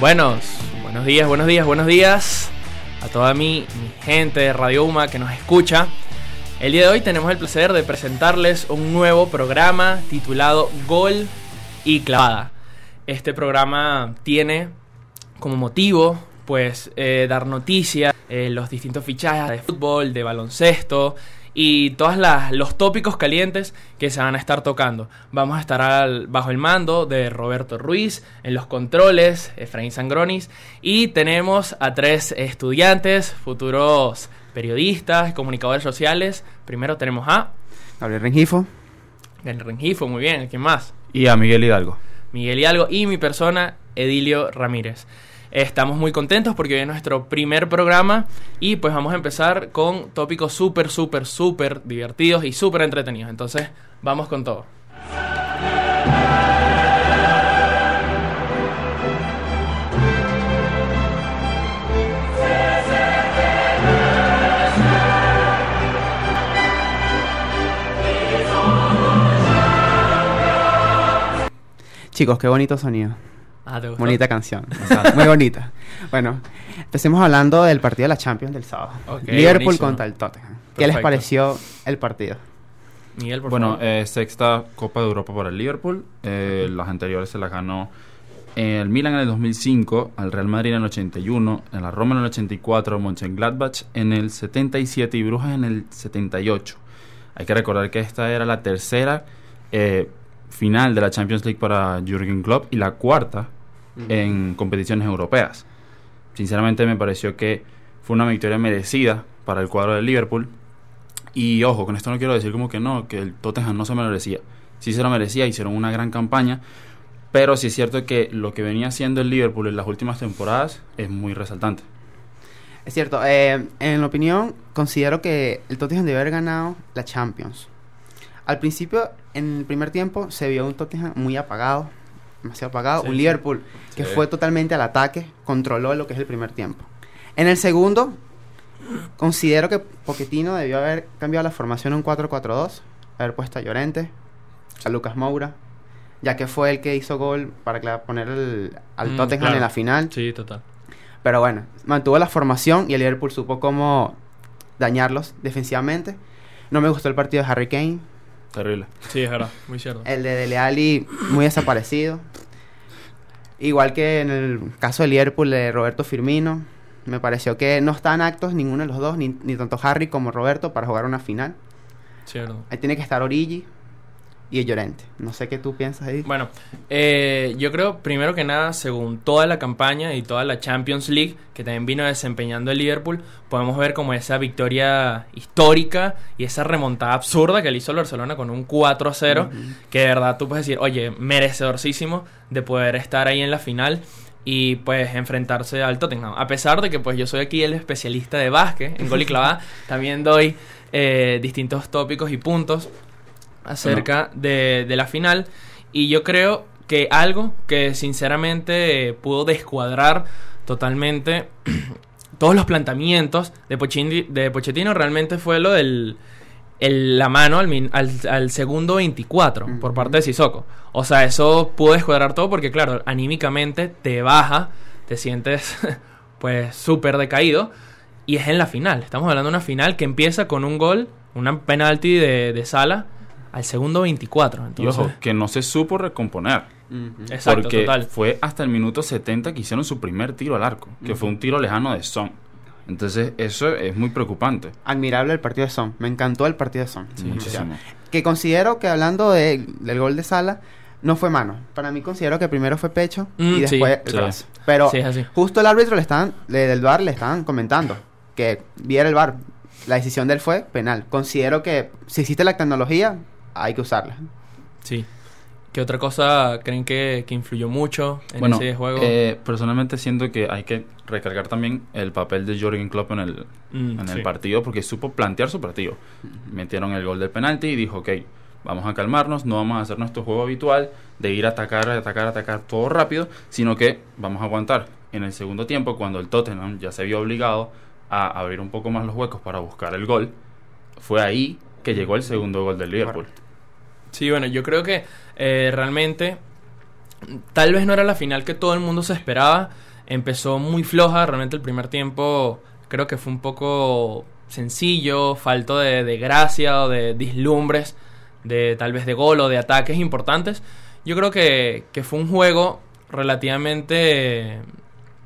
Buenos, buenos días, buenos días, buenos días a toda mi, gente de Radio Uma que nos escucha. El día de hoy tenemos el placer de presentarles un nuevo programa titulado Gol y Clavada. Este programa tiene como motivo pues eh, dar noticias, eh, los distintos fichajes de fútbol, de baloncesto y todos los tópicos calientes que se van a estar tocando. Vamos a estar al- bajo el mando de Roberto Ruiz, en los controles, Efraín Sangronis, y tenemos a tres estudiantes, futuros periodistas, comunicadores sociales. Primero tenemos a Gabriel Rengifo. el Rengifo, muy bien, ¿quién más? Y a Miguel Hidalgo. Miguel Hidalgo y mi persona, Edilio Ramírez. Estamos muy contentos porque hoy es nuestro primer programa y pues vamos a empezar con tópicos súper, súper, súper divertidos y súper entretenidos. Entonces, vamos con todo. Chicos, qué bonito sonido. Ah, ¿te gustó? Bonita canción. Muy bonita. Bueno, empecemos hablando del partido de la Champions del sábado. Liverpool buenísimo. contra el Tottenham. ¿Qué les pareció el partido? Miguel, por Bueno, favor. eh, sexta Copa de Europa para el Liverpool. Eh, las anteriores se las ganó el Milan en el 2005, al Real Madrid en el 81, en la Roma en el 84, Mönchengladbach en el 77 y Brujas en el 78. Hay que recordar que esta era la tercera eh, final de la Champions League para Jürgen Klopp y la cuarta en competiciones europeas. Sinceramente me pareció que fue una victoria merecida para el cuadro del Liverpool. Y ojo, con esto no quiero decir como que no, que el Tottenham no se lo merecía. Sí se lo merecía, hicieron una gran campaña. Pero sí es cierto que lo que venía haciendo el Liverpool en las últimas temporadas es muy resaltante. Es cierto, eh, en mi opinión, considero que el Tottenham debe haber ganado la Champions. Al principio, en el primer tiempo, se vio un Tottenham muy apagado, demasiado apagado. Sí, un sí. Liverpool que Sí. fue totalmente al ataque, controló lo que es el primer tiempo. En el segundo, considero que Pochettino debió haber cambiado la formación un 4-4-2, haber puesto a Llorente, a Lucas Moura, ya que fue el que hizo gol para poner el- al Mm, Tottenham claro. en la final. Sí, total. Pero bueno, mantuvo la formación y el Liverpool supo cómo dañarlos defensivamente. No me gustó el partido de Harry Kane. Terrible. Sí, es verdad, muy cierto. El de Dele Alli muy desaparecido. Igual que en el caso del Liverpool de Roberto Firmino. Me pareció que no están actos ninguno de los dos, ni, ni tanto Harry como Roberto, para jugar una final. Cierto. Ahí tiene que estar Origi y Llorente. No sé qué tú piensas ahí. Bueno, eh, yo creo, primero que nada, según toda la campaña y toda la Champions League que también vino desempeñando el Liverpool, podemos ver como esa victoria histórica y esa remontada absurda que le hizo el Barcelona con un 4 0, Ujú. que de verdad tú puedes decir, oye, merecedorcísimo de poder estar ahí en la final y pues enfrentarse al Tottenham. A pesar de que pues yo soy aquí el especialista de básquet en gol y clavada, también doy eh, distintos tópicos y puntos acerca de, de la final. Y yo creo que algo que sinceramente eh, pudo descuadrar totalmente todos los planteamientos de, Pochini- de Pochettino realmente fue lo del el- la mano al, min- al, al segundo 24 por parte de Sissoko. O sea, eso pudo descuadrar todo porque, claro, anímicamente te baja, te sientes pues súper decaído. Y es en la final. Estamos hablando de una final que empieza con un gol, una penalti de, de Sala al segundo 24. Y Entonces, ojo, que no se supo recomponer. Ujú. Exacto, porque total. fue hasta el minuto 70 que hicieron su primer tiro al arco, que fue un tiro lejano de Son. Entonces, eso es muy preocupante. Admirable el partido de Son. Me encantó el partido de Son. Muchísimo. Que considero que hablando de- del gol de Sala, no fue mano. Para mí considero que primero fue pecho Mm, y sí, después el sí. brazo. Pero Sí, justo el árbitro le estaban, le- del VAR le estaban comentando que viera el VAR. La decisión de él fue penal. Considero que si existe la tecnología, hay que usarla. Sí. ¿Qué otra cosa creen que, que influyó mucho en Bueno, ese juego? eh, personalmente siento que hay que recargar también el papel de Jürgen Klopp en el, Mm, en sí. el partido porque supo plantear su partido. Metieron el gol del penalti y dijo, ok, vamos a calmarnos, no vamos a hacer nuestro juego habitual de ir a atacar, atacar, atacar todo rápido, sino que vamos a aguantar. En el segundo tiempo, cuando el Tottenham ya se vio obligado a abrir un poco más los huecos para buscar el gol, fue ahí que llegó el segundo gol del Liverpool. Sí, bueno, yo creo que eh, realmente tal vez no era la final que todo el mundo se esperaba. empezó muy floja, realmente el primer tiempo creo que fue un poco sencillo, falto de, de gracia o de dislumbres, de tal vez de gol o de ataques importantes. Yo creo que, que fue un juego relativamente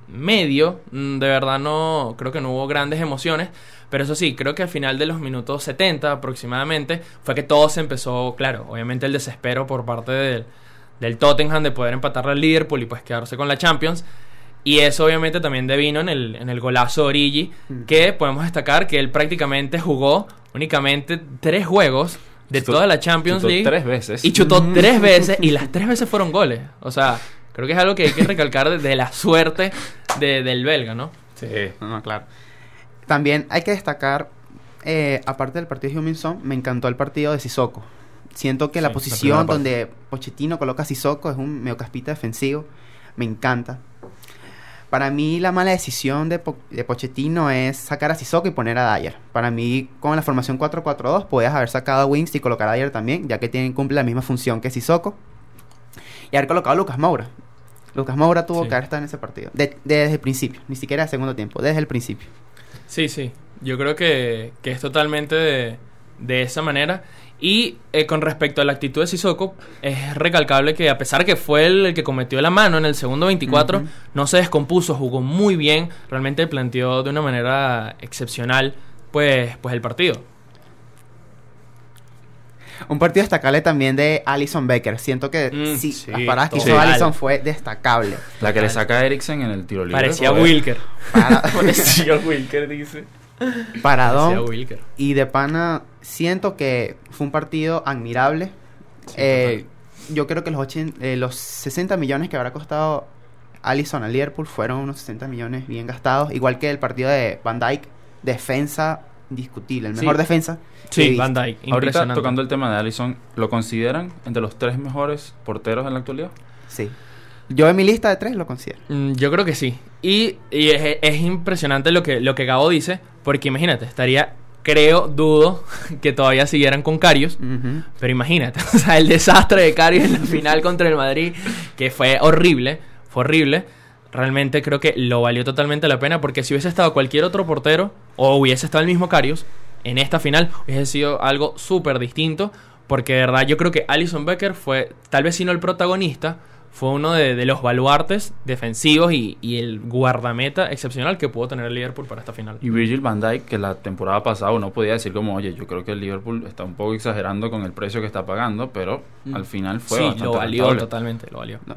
medio, mm, de verdad no, creo que no hubo grandes emociones, pero eso sí, creo que al final de los minutos 70 aproximadamente fue que todo se empezó, claro, obviamente el desespero por parte del, del Tottenham de poder empatar al Liverpool y pues quedarse con la Champions. Y eso obviamente también devino en el, en el golazo de Origi, Mm. que podemos destacar que él prácticamente jugó únicamente tres juegos de Chutó- toda la Champions chutó League. tres veces. Y chutó tres veces y las tres veces fueron goles. O sea, creo que es algo que hay que recalcar de, de la suerte de- del belga, ¿no? Sí. No, no, claro. También hay que destacar, eh, aparte del partido de Huminson, me encantó el partido de Sissoko. Siento que Sí, la posición donde Pochettino coloca a Sissoko es un mediocampista defensivo. Me encanta. Para mí la mala decisión de, Po- de Pochettino es sacar a Sissoko y poner a Dyer. Para mí, con la formación 4-4-2, podías haber sacado a Wings y colocar a Dyer también, ya que tienen, cumple la misma función que Sissoko. Y haber colocado a Lucas Moura. Lucas Moura tuvo Sí. que haber estado en ese partido. De- desde el principio, ni siquiera el segundo tiempo, desde el principio. Sí, sí. Yo creo que, que es totalmente de, de esa manera. Y eh, con respecto a la actitud de Sissoko, es recalcable que a pesar que fue el, el que cometió la mano en el segundo 24, Ujú. no se descompuso, jugó muy bien, realmente planteó de una manera excepcional pues, pues el partido. Un partido destacable también de Alison Becker. Siento que Mm, sí, sí, las paradas que hizo. Alison fue destacable. La que le saca a Eriksen en el tiro libre. Parecía joder. Wilker. Para- Parecía Wilker, dice. Parecía paradón. Wilker. Y de pana, siento que fue un partido admirable. Eh, yo creo que los, 80 eh, los 60 millones que habrá costado Allison al Liverpool fueron unos 60 millones bien gastados. Igual que el partido de Van Dyke. Defensa indiscutible. El Sí. mejor defensa. Sí. Van Dijk, Ahorita tocando el tema de Allison, ¿lo consideran entre los tres mejores porteros en la actualidad? Sí. Yo en mi lista de tres lo considero. Mm, Yo creo que sí. Y, y es, es impresionante lo que, lo que Gabo dice, porque imagínate, estaría, creo, dudo que todavía siguieran con Carius. Ujú. Pero imagínate, o sea, el desastre de Carius en la final contra el Madrid, que fue horrible, fue horrible. Realmente creo que lo valió totalmente la pena, porque si hubiese estado cualquier otro portero, o hubiese estado el mismo Carius, en esta final hubiese sido algo súper distinto, porque de verdad yo creo que Alison Becker fue, tal vez si no el protagonista, fue uno de, de los baluartes defensivos y, y el guardameta excepcional que pudo tener el Liverpool para esta final. Y Virgil van Dijk, que la temporada pasada uno podía decir como, oye, yo creo que el Liverpool está un poco exagerando con el precio que está pagando, pero Mm. al final fue sí, bastante lo valió rentable. totalmente, lo valió. No.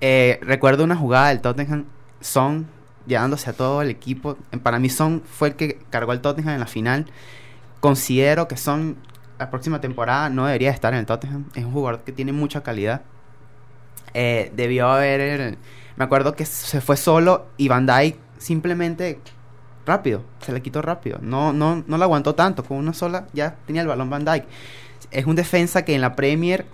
Eh, recuerdo una jugada del Tottenham, Son llevándose a todo el equipo. Para mí Son fue el que cargó al Tottenham en la final. Considero que Son la próxima temporada no debería estar en el Tottenham. Es un jugador que tiene mucha calidad. Eh, debió haber... Me acuerdo que se fue solo y Van Dijk simplemente rápido, se le quitó rápido. No, no, no lo aguantó tanto. Con una sola ya tenía el balón Van Dijk. Es un defensa que en la Premier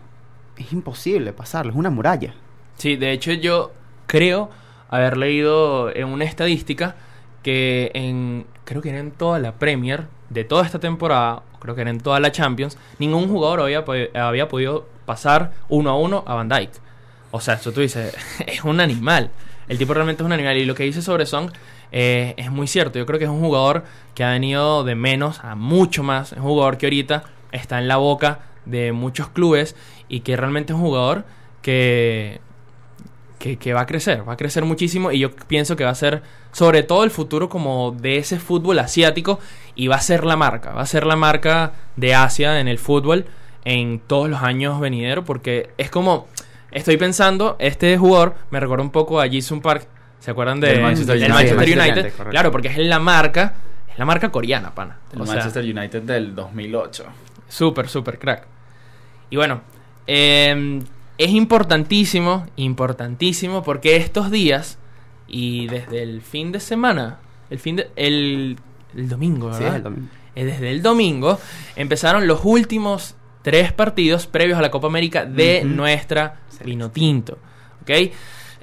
es imposible pasarlo, es una muralla. Sí, de hecho yo creo haber leído en una estadística que en creo que era en toda la Premier de toda esta temporada, creo que era en toda la Champions, ningún jugador había, había podido pasar uno a uno a Van Dijk. O sea, eso tú dices, es un animal. El tipo realmente es un animal. Y lo que dice sobre Son eh, es muy cierto. Yo creo que es un jugador que ha venido de menos a mucho más. Es un jugador que ahorita está en la boca de muchos clubes y que realmente es un jugador que, que, que va a crecer, va a crecer muchísimo y yo pienso que va a ser sobre todo el futuro como de ese fútbol asiático y va a ser la marca, va a ser la marca de Asia en el fútbol en todos los años venideros porque es como, estoy pensando, este jugador me recuerda un poco a Jisung Park, ¿se acuerdan de, Del Manchester del United. Manchester claro, porque es la marca, es la marca coreana, pana. El O sea, Manchester United del 2008. Súper, súper crack. Y bueno, eh, es importantísimo, importantísimo, porque estos días y desde el fin de semana, el fin de, el, el domingo, ¿verdad? Sí, es el domingo. Eh, Desde el domingo empezaron los últimos tres partidos previos a la Copa América de Ujú. nuestra Excelente. Vino Tinto. ¿Ok?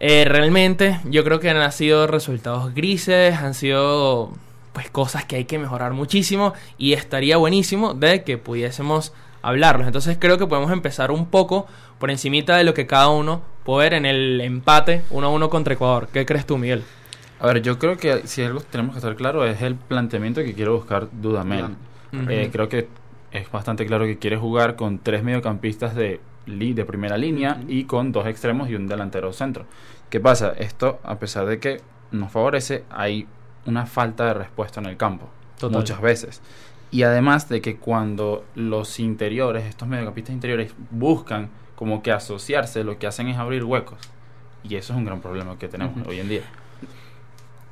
Eh, realmente yo creo que han sido resultados grises, han sido pues cosas que hay que mejorar muchísimo y estaría buenísimo de que pudiésemos hablarlos. Entonces creo que podemos empezar un poco por encimita de lo que cada uno poder en el empate 1 a 1 contra Ecuador. ¿Qué crees tú, Miguel? A ver, yo creo que si algo tenemos que estar claro es el planteamiento que quiere buscar Dudamel. Eh, creo que es bastante claro que quiere jugar con tres mediocampistas de, li- de primera línea y con dos extremos y un delantero centro. ¿Qué pasa? Esto, a pesar de que nos favorece, hay una falta de respuesta en el campo. Total. Muchas veces. Y además de que cuando los interiores, estos mediocampistas interiores, buscan como que asociarse, lo que hacen es abrir huecos. Y eso es un gran problema que tenemos hoy en día.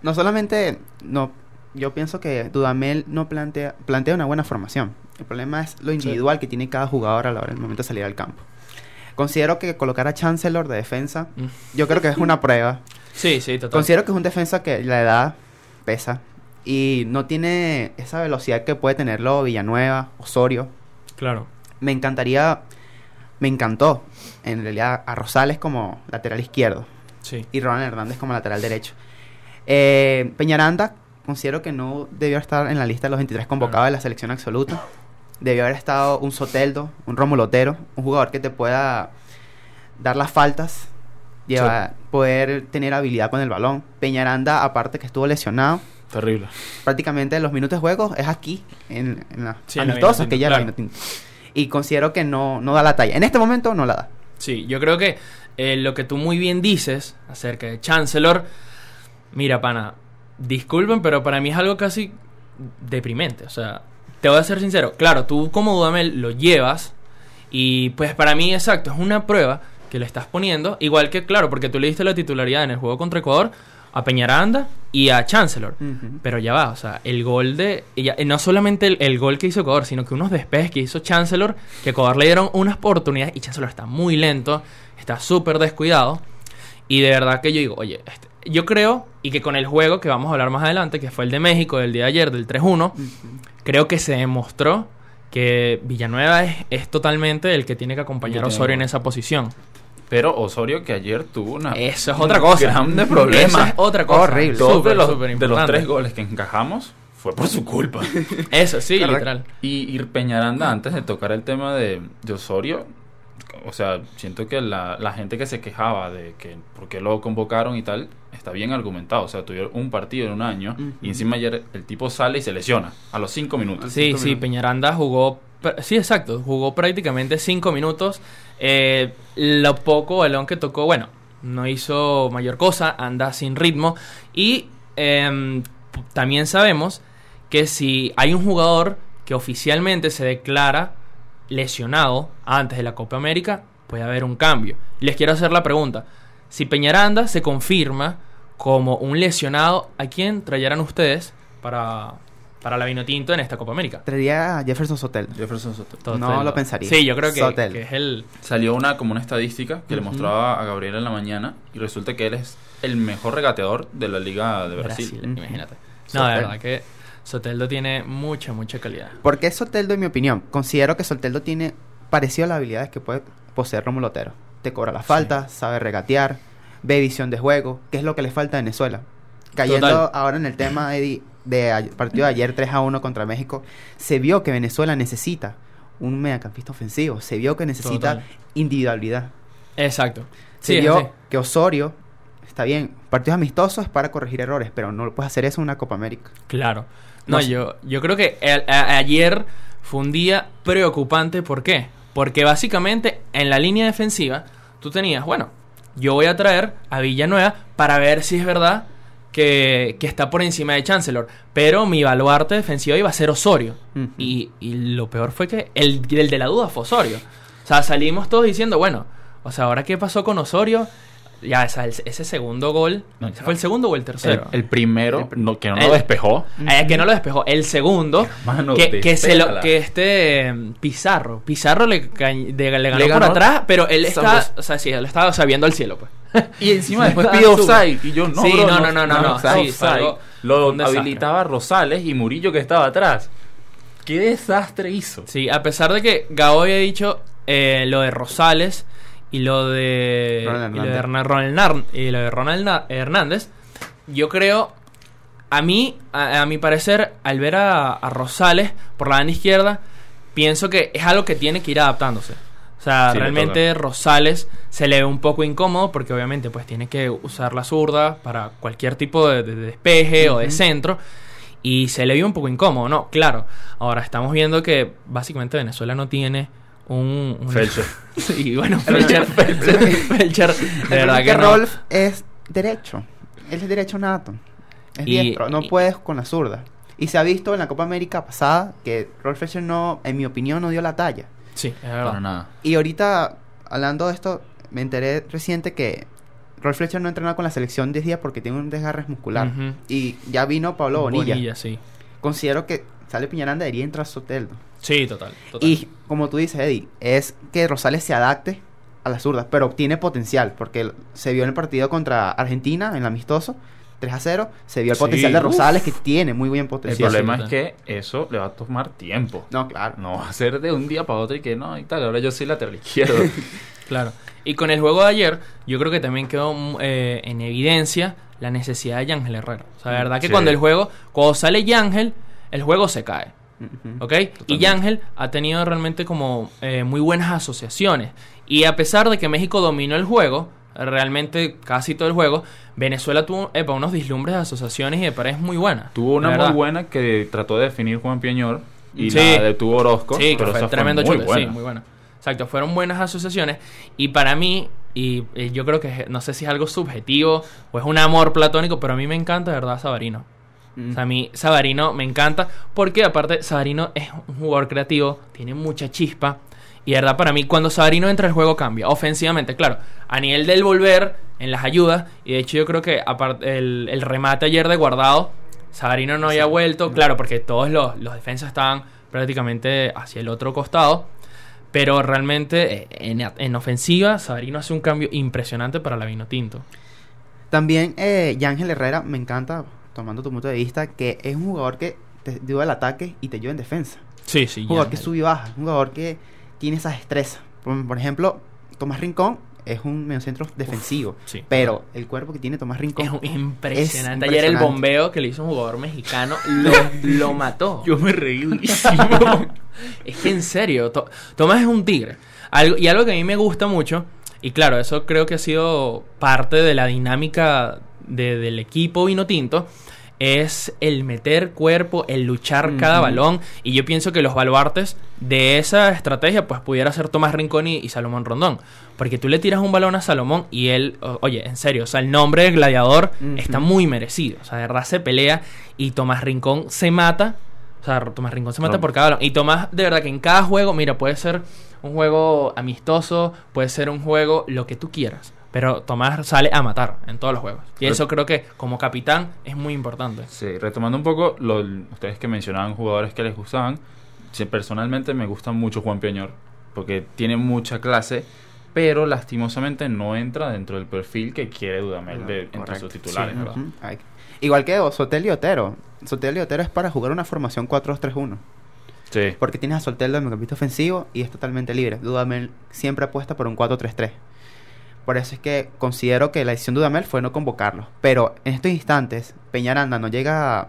No solamente, no, yo pienso que Dudamel no plantea, plantea una buena formación. El problema es lo individual que tiene cada jugador a la hora del momento de salir al campo. Considero que colocar a Chancellor de defensa, Mm. yo creo que es una prueba. Sí, sí, total. Considero que es un defensa que la edad pesa y no tiene esa velocidad que puede tenerlo Villanueva, Osorio. Claro. Me encantaría, me encantó en realidad a Rosales como lateral izquierdo Sí. y Ronald Hernández como lateral derecho. Eh, Peñaranda, considero que no debió estar en la lista de los 23 convocados de la selección absoluta. Debió haber estado un Soteldo, un Rómulo Otero, un jugador que te pueda dar las faltas, llevar- poder tener habilidad con el balón. Peñaranda, aparte que estuvo lesionado, Terrible. prácticamente los minutos de juego es aquí, en, en la Sí, en la amistosa Vinotinto, que ya claro. Y considero que no, no da la talla. En este momento no la da. Sí, yo creo que eh, lo que tú muy bien dices acerca de Chancellor, mira, pana, disculpen, pero para mí es algo casi deprimente. O sea, te voy a ser sincero. Claro, tú como Dudamel lo llevas y pues para mí, exacto, es una prueba que le estás poniendo. Igual que, claro, porque tú le diste la titularidad en el juego contra Ecuador a Peñaranda y a Chancellor. Pero ya va, o sea, el gol de. y ya- eh, no solamente el, el gol que hizo Ecuador, sino que unos despejes que hizo Chancellor, que Ecuador le dieron unas oportunidades y Chancellor está muy lento, está súper descuidado. Y de verdad que yo digo, oye, este- yo creo, y que con el juego que vamos a hablar más adelante, que fue el de México del día de ayer, del 3-1, Ujú. creo que se demostró que Villanueva es, es totalmente el que tiene que acompañar a Osorio en esa posición. Pero Osorio que ayer tuvo una... Eso es otra cosa. Grande problema. Eso es otra cosa. Horrible. Dos Súper, de, los, de tres goles que encajamos fue por su culpa. Eso, sí, literal. y, y Peñaranda, antes de tocar el tema de, de Osorio, o sea, siento que la, la gente que se quejaba de que por qué lo convocaron y tal, está bien argumentado. O sea, tuvieron un partido en un año y encima ayer el tipo sale y se lesiona a los cinco minutos. Sí, cinco sí, minutos. Peñaranda jugó. Sí, exacto. Jugó prácticamente cinco minutos. Eh, lo poco balón que tocó, bueno, no hizo mayor cosa, anda sin ritmo. Y em, también sabemos que si hay un jugador que oficialmente se declara lesionado antes de la Copa América, puede haber un cambio. Les quiero hacer la pregunta. Si Peñaranda se confirma como un lesionado, ¿a quién traerán ustedes para, para la Vinotinto en esta Copa América? Traería a Jefferson Sotel. Jefferson. Total. No lo pensaría. Sí, yo creo que, Sotel. que es el... Salió una como una estadística que le Ujú. mostraba a Gabriel en la mañana y resulta que él es el mejor regateador de la Liga de Brasil. Brasil, Ujú. imagínate. No, de Sotel. verdad que Soteldo tiene mucha, mucha calidad. ¿Por qué Soteldo, en mi opinión? Considero que Soteldo tiene parecido a las habilidades que puede poseer Rómulo Otero. Te cobra la falta, sabe regatear, ve visión de juego, que es lo que le falta a Venezuela. Cayendo Total. ahora en el tema Eddie, de partido de ayer 3 a 1 contra México, se vio que Venezuela necesita un mediacampista ofensivo, se vio que necesita Total. individualidad. Exacto. Se Sí, vio que Osorio, está bien, partidos amistosos es para corregir errores, pero no puedes hacer eso en una Copa América. Claro. No, No sé. yo, yo creo que a- ayer fue un día preocupante. ¿Por qué? Porque básicamente en la línea defensiva tú tenías, bueno, yo voy a traer a Villanueva para ver si es verdad que, que está por encima de Chancellor. Pero mi baluarte defensivo iba a ser Osorio. Y lo peor fue que el, el de la duda fue Osorio. O sea, salimos todos diciendo, bueno, o sea, ahora qué pasó con Osorio. Ya, esa- ese, ese segundo gol, No, ¿ese ¿fue el segundo o el tercero? el primero, El- no, que no el- lo despejó. Eh, que no lo despejó. El segundo, Hermano, que, que se lo, que este eh, Pizarro, Pizarro le, de- le ganó Le por atrás, pero él está, o sea, sí, él estaba o sea, viendo al cielo, pues. Y encima después pidió súper. offside. Y yo, no, Sí, bro, no, no, no, no, no, offside. sí, algo- Lo habilitaba Rosales y Murillo que estaba atrás. ¿Qué desastre hizo? Sí, a pesar de que Gabo había dicho eh, lo de Rosales y lo de, Ronald y lo de Ronald y lo de Ronald Na- Hernández, yo creo, a mí, a, a mi parecer, al ver a, a Rosales por la banda izquierda, pienso que es algo que tiene que ir adaptándose. O sea, Sí, realmente Rosales se le ve un poco incómodo porque obviamente pues tiene que usar la zurda para cualquier tipo de, de despeje o de centro. Y se le ve un poco incómodo, ¿no? Claro. Ahora estamos viendo que básicamente Venezuela no tiene un... un- Felcher. Sí, bueno, Felcher, Felcher, Felcher, de verdad que no. Rolf es derecho. Él es derecho nato. Es Y- diestro. No y- puedes con la zurda. Y se ha visto en la Copa América pasada que Rolf Fletcher no, en mi opinión, no dio la talla. Sí, es Para verdad. nada. Y ahorita, hablando de esto, me enteré reciente que Rolf Fletcher no entrenó con la selección 10 días porque tiene un desgarre muscular. Y ya vino Pablo Bonilla. Bonilla, sí. Considero que sale Piñaranda debería entrar a Soteldo. Sí, total. total. Y como tú dices, Eddie, es que Rosales se adapte a las zurdas, pero tiene potencial, porque se vio en el partido contra Argentina, en el amistoso, 3 a 0, se vio el Sí, potencial de uf. Rosales, que tiene muy buen El potencial. problema sí, es que eso le va a tomar tiempo. No, claro. No va a ser de un día para otro y que no, y tal, ahora yo soy lateral izquierdo. Claro. Y con el juego de ayer, yo creo que también quedó mm, eh, en evidencia la necesidad de Yángel Herrera. O sea, la verdad que Sí. cuando el juego, cuando sale Yángel, el juego se cae. Ujú. ¿Ok? Y Yángel ha tenido realmente como eh, muy buenas asociaciones. Y a pesar de que México dominó el juego, realmente casi todo el juego, Venezuela tuvo epa, unos dislumbres de asociaciones y de paredes muy buenas. Tuvo una muy buena que trató de definir Juan Pieñor y Sí. la detuvo Orozco. Sí, que fue tremendo muy chute, sí, muy buena. Exacto, fueron buenas asociaciones. Y para mí, y, yo creo que no sé si es algo subjetivo o es un amor platónico, pero a mí me encanta de verdad Sabarino. Mm. O sea, a mí Sabarino me encanta porque aparte Sabarino es un jugador creativo, tiene mucha chispa. Y de verdad para mí cuando Sabarino entra el juego cambia, ofensivamente, claro. A nivel del volver, en las ayudas, y de hecho yo creo que aparte el, el remate ayer de guardado, Sabarino no había vuelto, claro, porque todos los, los defensas estaban prácticamente hacia el otro costado. Pero realmente eh, en, en ofensiva, Sabarino hace un cambio impresionante para la Vino Tinto. También eh, Yángel Herrera, me encanta, tomando tu punto de vista, que es un jugador que te ayuda al ataque y te ayuda en defensa. Sí, sí. Un jugador que sube y baja, un jugador que tiene esa destreza. Por, por ejemplo, Tomás Rincón es un mediocentro defensivo, sí. pero el cuerpo que tiene Tomás Rincón Es impresionante. Es Ayer el bombeo que le hizo un jugador mexicano lo, lo mató. me reí es que en serio, To- Tomás es un tigre. Algo, y algo que a mí me gusta mucho, y claro, eso creo que ha sido parte de la dinámica de- del equipo vino tinto, es el meter cuerpo, el luchar cada balón. Y yo pienso que los baluartes de esa estrategia, pues pudiera ser Tomás Rincón y, y Salomón Rondón. Porque tú le tiras un balón a Salomón y él, oye, en serio, o sea, el nombre de gladiador está muy merecido. O sea, de verdad se pelea y Tomás Rincón se mata. O sea, Tomás Rincón se mata por cada balón. Y Tomás, de verdad que en cada juego, mira, puede ser un juego amistoso, puede ser un juego lo que tú quieras. Pero Tomás sale a matar en todos los juegos. Y eso creo que como capitán es muy importante. Sí, retomando un poco lo, ustedes que mencionaban jugadores que les gustaban, sí, personalmente me gusta mucho Juan Peñor, porque tiene mucha clase, pero lastimosamente no entra dentro del perfil que quiere Dudamel de, entre sus titulares, Sí, ¿verdad? Ujú. Ay. Igual que Sotel y Otero. Sotel y Otero es para jugar una formación 4-2-3-1. Sí. Porque tienes a Soteldo en el ofensivo y es totalmente libre. Dudamel siempre apuesta por un 4-3-3. Por eso es que considero que la decisión de Dudamel fue no convocarlo. Pero en estos instantes, Peñaranda no llega a,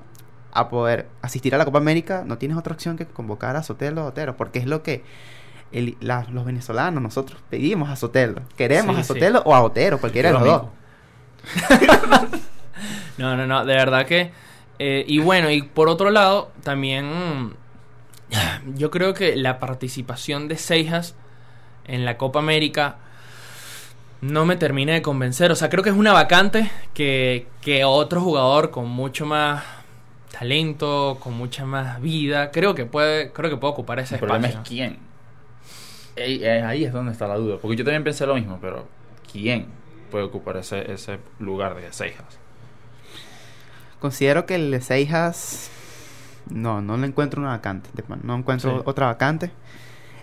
a poder asistir a la Copa América, no tienes otra opción que convocar a Soteldo o Otero. Porque es lo que el- la- los venezolanos, nosotros pedimos a Soteldo. Queremos Sí, a sí. Soteldo o a Otero, cualquiera de los a dos. No, no, no, de verdad que... eh, y bueno, y por otro lado, también yo creo que la participación de Seijas en la Copa América no me termina de convencer. O sea, creo que es una vacante que, que otro jugador con mucho más talento, con mucha más vida, creo que puede, creo que puede ocupar ese El problema es espacio. quién. Ey, eh, Ahí es donde está la duda, porque yo también pensé lo mismo, pero ¿quién puede ocupar ese, ese lugar de Seijas? Considero que el de Seijas. No, no le encuentro una vacante. No encuentro Sí. otra vacante.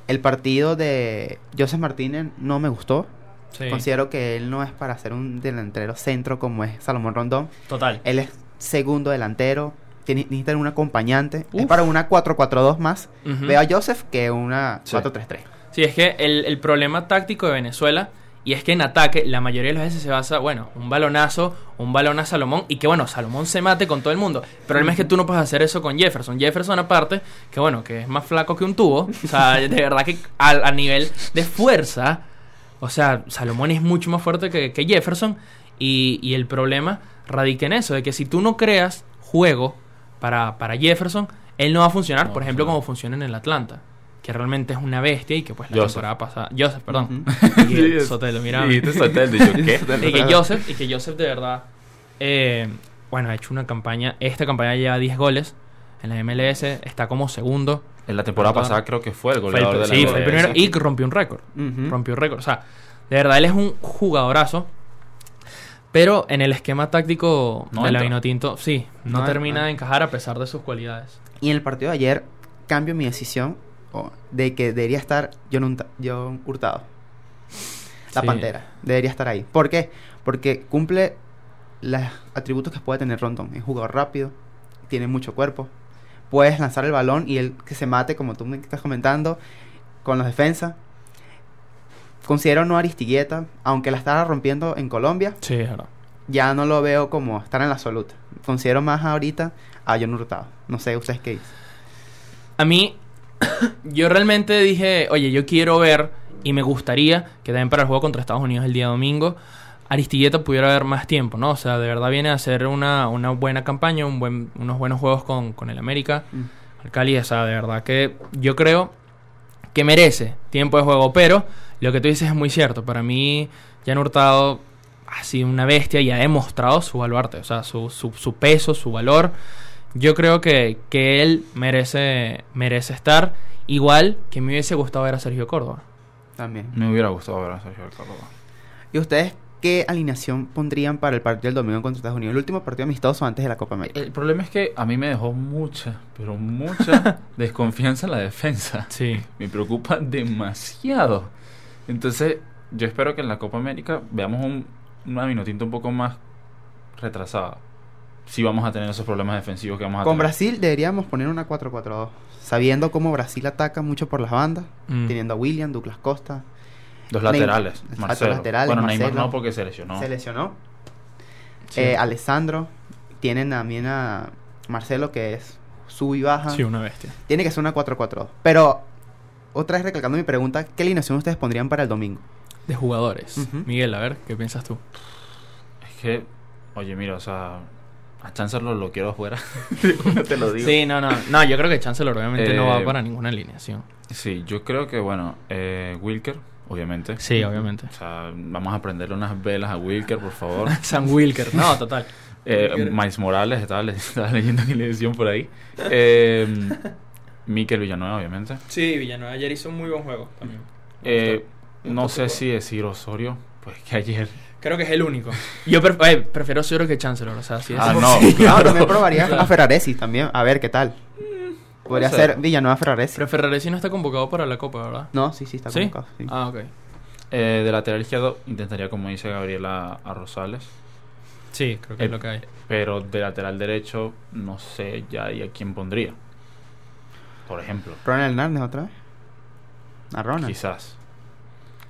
El partido de Joseph Martínez no me gustó. Sí, Considero que él no es para ser un delantero centro como es Salomón Rondón. total. Él es segundo delantero. Tiene, necesita un acompañante. Es para una 4-4-2 más. Ujú. Veo a Joseph que una Sí. 4-3-3. Sí, es que el, el problema táctico de Venezuela, Y es que en ataque la mayoría de las veces se basa, bueno, un balonazo, un balón a Salomón y que bueno, Salomón se mate con todo el mundo. Pero el problema es que tú no puedes hacer eso con Jefferson. Jefferson aparte, que bueno, que es más flaco que un tubo. O sea, de verdad que al- a, nivel de fuerza, o sea, Salomón es mucho más fuerte que, que Jefferson. Y, y el problema radica en eso, de que si tú no creas juego para, para Jefferson, él no va a funcionar, No, por ejemplo, no. como funciona en el Atlanta. Que realmente es una bestia y que pues la Joseph. temporada pasada... Joseph, perdón. Y el Sotelo, mira. Y ¿qué? Y que Joseph, y que Joseph de verdad, eh, bueno, ha hecho una campaña, esta campaña lleva 10 goles en la MLS, está como segundo. En la temporada Perdón. pasada creo que fue el Fue el- goleador de la sí, fue el primero y rompió un récord. Rompió un récord. O sea, de verdad, él es un jugadorazo. Pero en el esquema táctico No de la. Vinotinto, sí, no, No, termina no. de encajar a pesar de sus cualidades. Y en el partido de ayer cambio mi decisión de que debería estar John, John Hurtado. La Sí. Pantera. Debería estar ahí. ¿Por qué? Porque cumple los atributos que puede tener Rondon. Es jugador rápido, tiene mucho cuerpo. Puedes lanzar el balón y él que se mate, como tú me estás comentando, con los defensas. Considero no Aristigueta, aunque la estaba rompiendo en Colombia, Sí, verdad. ya no lo veo como estar en la absoluta. Considero más ahorita a John Hurtado. No sé, ¿ustedes qué dicen? A mí, yo realmente dije, oye, yo quiero ver y me gustaría que también para el juego contra Estados Unidos el día domingo, Aristilleta pudiera haber más tiempo, ¿no? O sea, de verdad viene a hacer una, una buena campaña, un buen, unos buenos juegos con, con el América, el Cali, o sea, de verdad que yo creo que merece tiempo de juego, pero lo que tú dices es muy cierto. Para mí, Jan Hurtado ha sido una bestia y ha demostrado su baluarte, o sea, su, su, su peso, su valor. Yo creo que, que él merece, merece estar igual que me hubiese gustado ver a Sergio Córdoba. También. Me hubiera gustado ver a Sergio Córdoba. ¿Y ustedes qué alineación pondrían para el partido del domingo contra Estados Unidos? El último partido amistoso antes de la Copa América. El problema es que a mí me dejó mucha, pero mucha desconfianza en la defensa. Sí. Me preocupa demasiado. Entonces, yo espero que en la Copa América veamos un, una Vinotinto un poco más retrasada. Si vamos a tener esos problemas defensivos que vamos a Con tener. Brasil deberíamos poner una 4-4-2. Sabiendo cómo Brasil ataca mucho por las bandas. Mm. Teniendo a William, Douglas Costa. Neymar- laterales. Exacto, Marcelo. laterales, bueno, Neymar Marcelo. no porque se lesionó. Se lesionó. Sí. Eh, Alessandro. Tienen también a Marcelo, que es sub y baja. Sí, una bestia. Tiene que ser una 4-4-2. Pero, otra vez recalcando mi pregunta, ¿qué alineación ustedes pondrían para el domingo? De jugadores. Miguel, a ver, ¿qué piensas tú? Es que, oye, mira, o sea, a Chancellor lo quiero afuera. te lo digo. Sí, no, no. No, yo creo que Chancellor obviamente no va Eh, para ninguna alineación. Sí, yo creo que, bueno, eh, Wilker, obviamente. Sí, obviamente. O sea, vamos a prenderle unas velas a Wilker, por favor. Sam Wilker. No, total. Eh, Miles Morales, estaba, estaba leyendo que le decían por ahí. Eh, Mikel Villanueva, obviamente. Sí, Villanueva ayer hizo un muy buen juego también. Eh, no sé si decir Osorio, pues que ayer. Creo que es el único. Yo pref- eh, prefiero Osorio que Chancellor, o sea, si es Ah, no, Sí, claro. también probaría a Ferraresi también. A ver qué tal. Podría ser. ser Villanueva Ferraresi. Pero Ferraresi no está convocado para la Copa, ¿verdad? No, sí, sí, está ¿Sí? convocado. sí. Ah, ok. Eh, de lateral izquierdo intentaría, como dice Gabriela, a Rosales. Sí, creo que Eh, es lo que hay. Pero de lateral derecho, no sé ya ahí a quién pondría. Por ejemplo. Ronald Hernández otra vez. A Ronald. Quizás.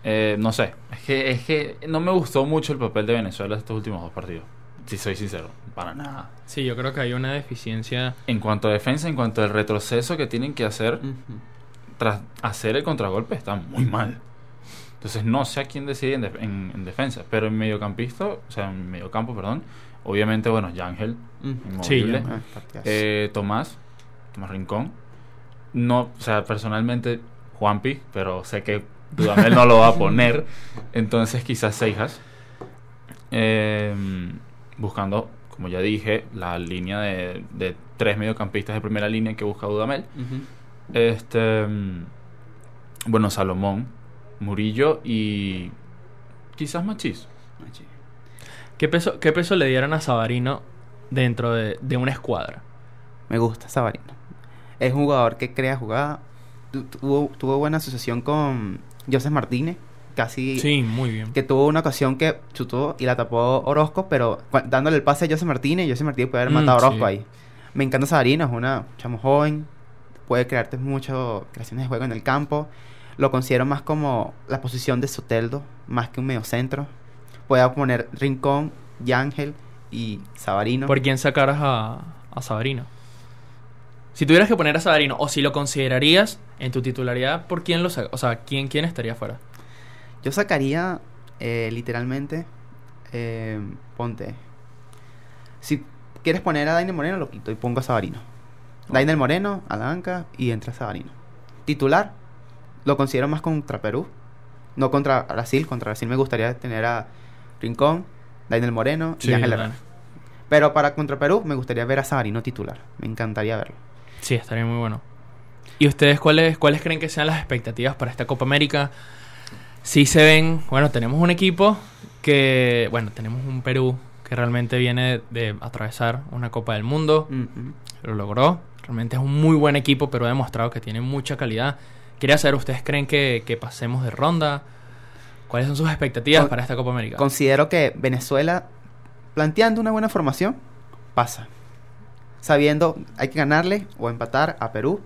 Eh, no sé. Es que, es que no me gustó mucho el papel de Venezuela estos últimos dos partidos. Si soy sincero. Para nada. Sí, yo creo que hay una deficiencia. En cuanto a defensa, en cuanto al retroceso que tienen que hacer tras hacer el contragolpe, está muy mal. Entonces no sé a quién decide en, def- en- en defensa. Pero en mediocampista, o sea, en mediocampo, perdón. Obviamente, bueno, Yangel. Ujú. Sí. Ah. Eh, Tomás, Tomás Rincón. No, o sea, personalmente Juanpi, pero sé que Dudamel no lo va a poner. Entonces quizás Seijas. Eh, buscando, como ya dije, la línea de, de tres mediocampistas de primera línea que busca Dudamel. Este, mm, bueno, Salomón, Murillo y quizás Machís. ¿Qué peso, ¿Qué peso le dieron a Sabarino dentro de, de una escuadra? Me gusta Sabarino. Es un jugador que crea jugada. Tu- Tuvo, tuvo buena asociación con Joseph Martínez. Casi. Sí, muy bien. Que tuvo una ocasión que chutó y la tapó Orozco, pero dándole el pase a Joseph Martínez, Joseph Martínez puede haber Mm, matado a Orozco sí. ahí. Me encanta Sabarino, es una chamo joven, puede crearte muchas creaciones de juego en el campo. lo considero más como la posición de Soteldo, más que un mediocentro. Puedo poner Rincón, Yángel y Sabarino. ¿Por quién sacaras a, a Sabarino? Si tuvieras que poner a Sabarino, o si lo considerarías en tu titularidad, ¿por quién lo O sea, ¿quién, quién estaría fuera? Yo sacaría eh, literalmente, eh, ponte, si quieres poner a Dainer Moreno, lo quito y pongo a Sabarino. Dainer Moreno, a la banca y entra Sabarino. Titular, lo considero más contra Perú, no contra Brasil. Contra Brasil me gustaría tener a Rincón, Dainer Moreno y Ángel Herrera. Pero para contra Perú me gustaría ver a Sabarino titular. Me encantaría verlo. Sí, estaría muy bueno. ¿Y ustedes cuáles, cuáles creen que sean las expectativas para esta Copa América? Sí se ven, bueno, tenemos un equipo que, bueno, tenemos un Perú que realmente viene de atravesar una Copa del Mundo, lo logró, realmente es un muy buen equipo, pero ha demostrado que tiene mucha calidad. Quería saber, ¿ustedes creen que, que pasemos de ronda? ¿Cuáles son sus expectativas Con- para esta Copa América? Considero que Venezuela, planteando una buena formación, pasa. Sabiendo, hay que ganarle o empatar a Perú,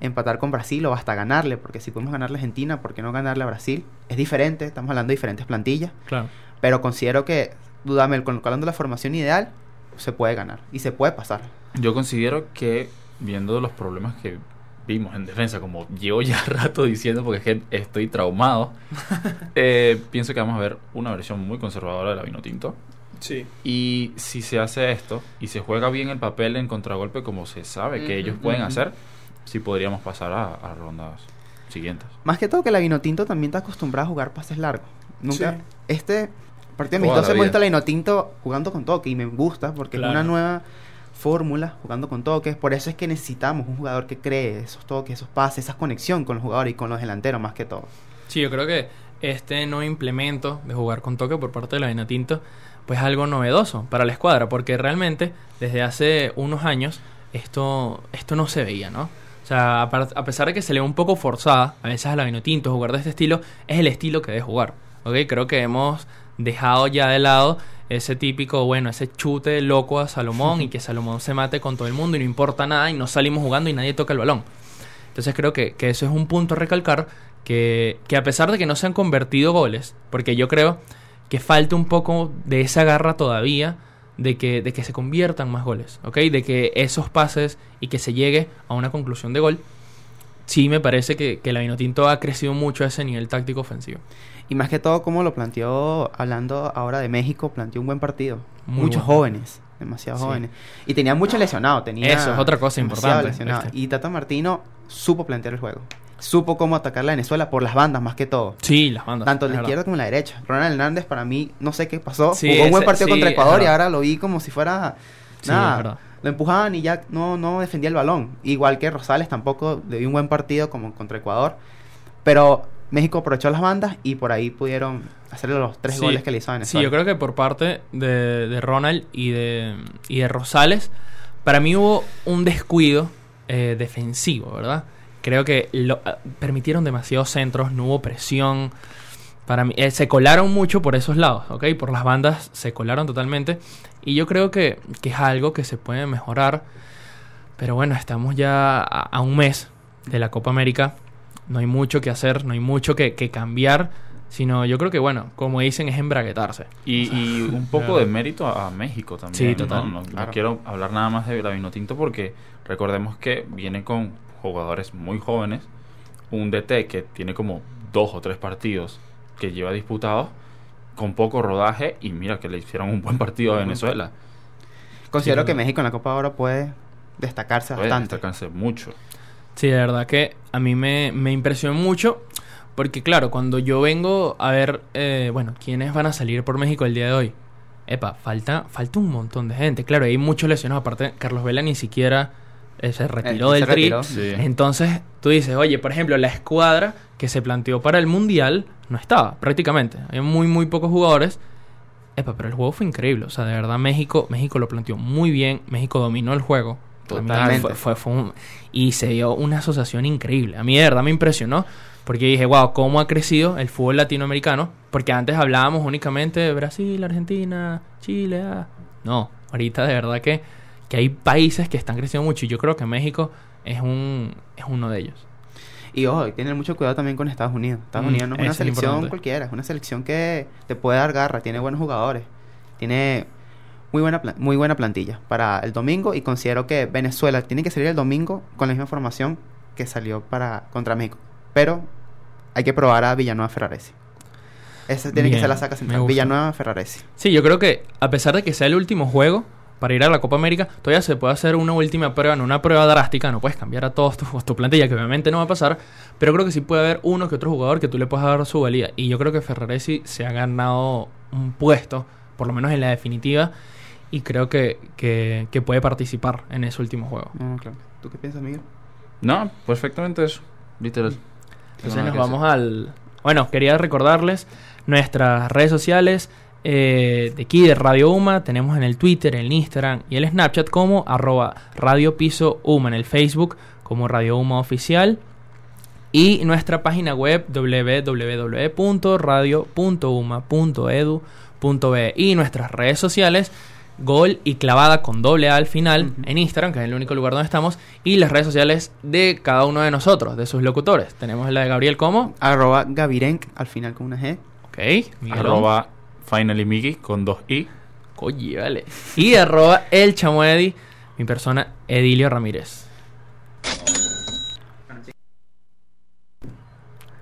empatar con Brasil o hasta ganarle, porque si podemos ganarle a Argentina, ¿por qué no ganarle a Brasil? Es diferente, estamos hablando de diferentes plantillas, Claro. pero considero que, dudame, colocando la formación ideal, se puede ganar y se puede pasar. Yo considero que, viendo los problemas que vimos en defensa, como llevo ya rato diciendo, porque es que estoy traumado, eh, pienso que vamos a ver una versión muy conservadora de la vino tinto. Sí. Y si se hace esto y se juega bien el papel en contragolpe como se sabe que ellos pueden hacer, sí podríamos pasar a, a rondas siguientes. Más que todo que la Vinotinto también está acostumbrada a jugar pases largos. Nunca, Sí. este partido amistoso hemos visto a la Vinotinto jugando con toque y me gusta porque Claro. es una nueva fórmula jugando con toques. Por eso es que necesitamos un jugador que cree esos toques, esos pases, esa conexión con los jugadores y con los delanteros más que todo. Sí, yo creo que este nuevo implemento de jugar con toque por parte de la Vinotinto pues es algo novedoso para la escuadra, porque realmente desde hace unos años esto, esto no se veía, ¿no? O sea, a, pesar de que se le ve un poco forzada a veces a la Vinotinto jugar de este estilo, es el estilo que debe jugar. Creo que hemos dejado ya de lado ese típico, bueno, ese chute loco a Salomón y que Salomón se mate con todo el mundo y no importa nada y no salimos jugando y nadie toca el balón. Entonces creo que, que eso es un punto a recalcar que, que a pesar de que no se han convertido goles, porque yo creo que falta un poco de esa garra todavía de que, de que se conviertan más goles, ¿ok? De que esos pases y que se llegue a una conclusión de gol. Sí me parece que, que la Vinotinto ha crecido mucho a ese nivel táctico ofensivo. Y más que todo, como lo planteó, hablando ahora de México, planteó un buen partido. Muy Muchos bueno. jóvenes, demasiado Sí. jóvenes. Y tenía muchos lesionados. Tenía Eso es otra cosa importante, lesionados. ¿viste? Y Tata Martino supo plantear el juego. Supo cómo atacar la Venezuela por las bandas más que todo. Sí, las bandas. Tanto la izquierda como en la derecha. Ronald Hernández, para mí, no sé qué pasó. Sí, Jugó un buen partido sí, contra Ecuador y ahora lo vi como si fuera. Nada. lo empujaban y ya no, no defendía el balón. Igual que Rosales tampoco le dio un buen partido como contra Ecuador. Pero México aprovechó las bandas y por ahí pudieron hacerle los tres Sí, goles que le hizo a Sí, Venezuela. yo creo que por parte de, de Ronald y de, y de Rosales, para mí hubo un descuido eh, defensivo, ¿verdad? Creo que lo, ah, permitieron demasiados centros, no hubo presión. Para mí, eh, se colaron mucho por esos lados, ¿ok? Por las bandas se colaron totalmente. Y yo creo que, que es algo que se puede mejorar. Pero bueno, estamos ya a, a un mes de la Copa América. No hay mucho que hacer, no hay mucho que, que cambiar. Sino yo creo que, bueno, como dicen, es embraguetarse. Y, y un poco de mérito a, a México también. Sí, ¿no? total. No, no Claro. quiero hablar nada más de la Vinotinto porque recordemos que viene con jugadores muy jóvenes, un DT que tiene como dos o tres partidos que lleva disputados con poco rodaje y mira que le hicieron un buen partido a. Venezuela. Considero Sí, que. México en la Copa ahora puede destacarse Puede bastante. destacarse mucho. Sí, de verdad que a mí me, me impresionó mucho. Porque claro, cuando yo vengo a ver, eh, bueno, quiénes van a salir por México el día de hoy. Epa, falta, falta un montón de gente. Claro, hay muchos lesionados. Aparte, Carlos Vela ni siquiera eh, se retiró Eh, del se tri. retiró. Sí. Entonces, tú dices, oye, por ejemplo, la escuadra que se planteó para el Mundial no estaba, prácticamente. Hay muy, muy pocos jugadores. Epa, pero el juego fue increíble. O sea, de verdad, México, México lo planteó muy bien. México dominó el juego. Totalmente. Fue, fue- fue un- y se dio una asociación increíble. A mí, de verdad, me impresionó. Porque dije, wow, cómo ha crecido el fútbol latinoamericano. Porque antes hablábamos únicamente de Brasil, Argentina, Chile. ah. No, ahorita de verdad que, que hay países que están creciendo mucho. Y yo creo que México es, un, es uno de ellos. Y ojo, hay que tener mucho cuidado también con Estados Unidos. Estados Mm, Unidos no es una selección importante. cualquiera, es una selección que te puede dar garra, tiene buenos jugadores, tiene muy buena, muy buena plantilla para el domingo y considero que Venezuela tiene que salir el domingo con la misma formación que salió para contra México. Pero hay que probar a Villanueva Ferraresi. Esa tiene Bien, que ser la saca central. Villanueva Ferraresi. Sí, yo creo que a pesar de que sea el último juego para ir a la Copa América, todavía se puede hacer una última prueba, no una prueba drástica, no puedes cambiar a todos tu, tu plantilla, que obviamente no va a pasar, pero creo que sí puede haber uno que otro jugador que tú le puedas dar su valía. Y yo creo que Ferraresi se ha ganado un puesto, por lo menos en la definitiva, y creo que, que, que puede participar en ese último juego. No, claro. ¿Tú qué piensas, Miguel? No, perfectamente eso. Literal. Entonces nos vamos al... Bueno, quería recordarles nuestras redes sociales eh, de aquí de Radio Uma. Tenemos en el Twitter, el Instagram y el Snapchat como arroba Radio Piso Uma. En el Facebook como Radio Uma Oficial. Y nuestra página web www.radio.uma.edu.be y nuestras redes sociales Gol y clavada con doble A al final en Instagram, que es el único lugar donde estamos, y las redes sociales de cada uno de nosotros, de sus locutores. Tenemos la de Gabriel como, Arroba Gavirenk, al final con una G. ok, Miguelón. Arroba Finally Miggy con dos i. Oye, vale. Y arroba el chamuedi, mi persona Edilio Ramírez.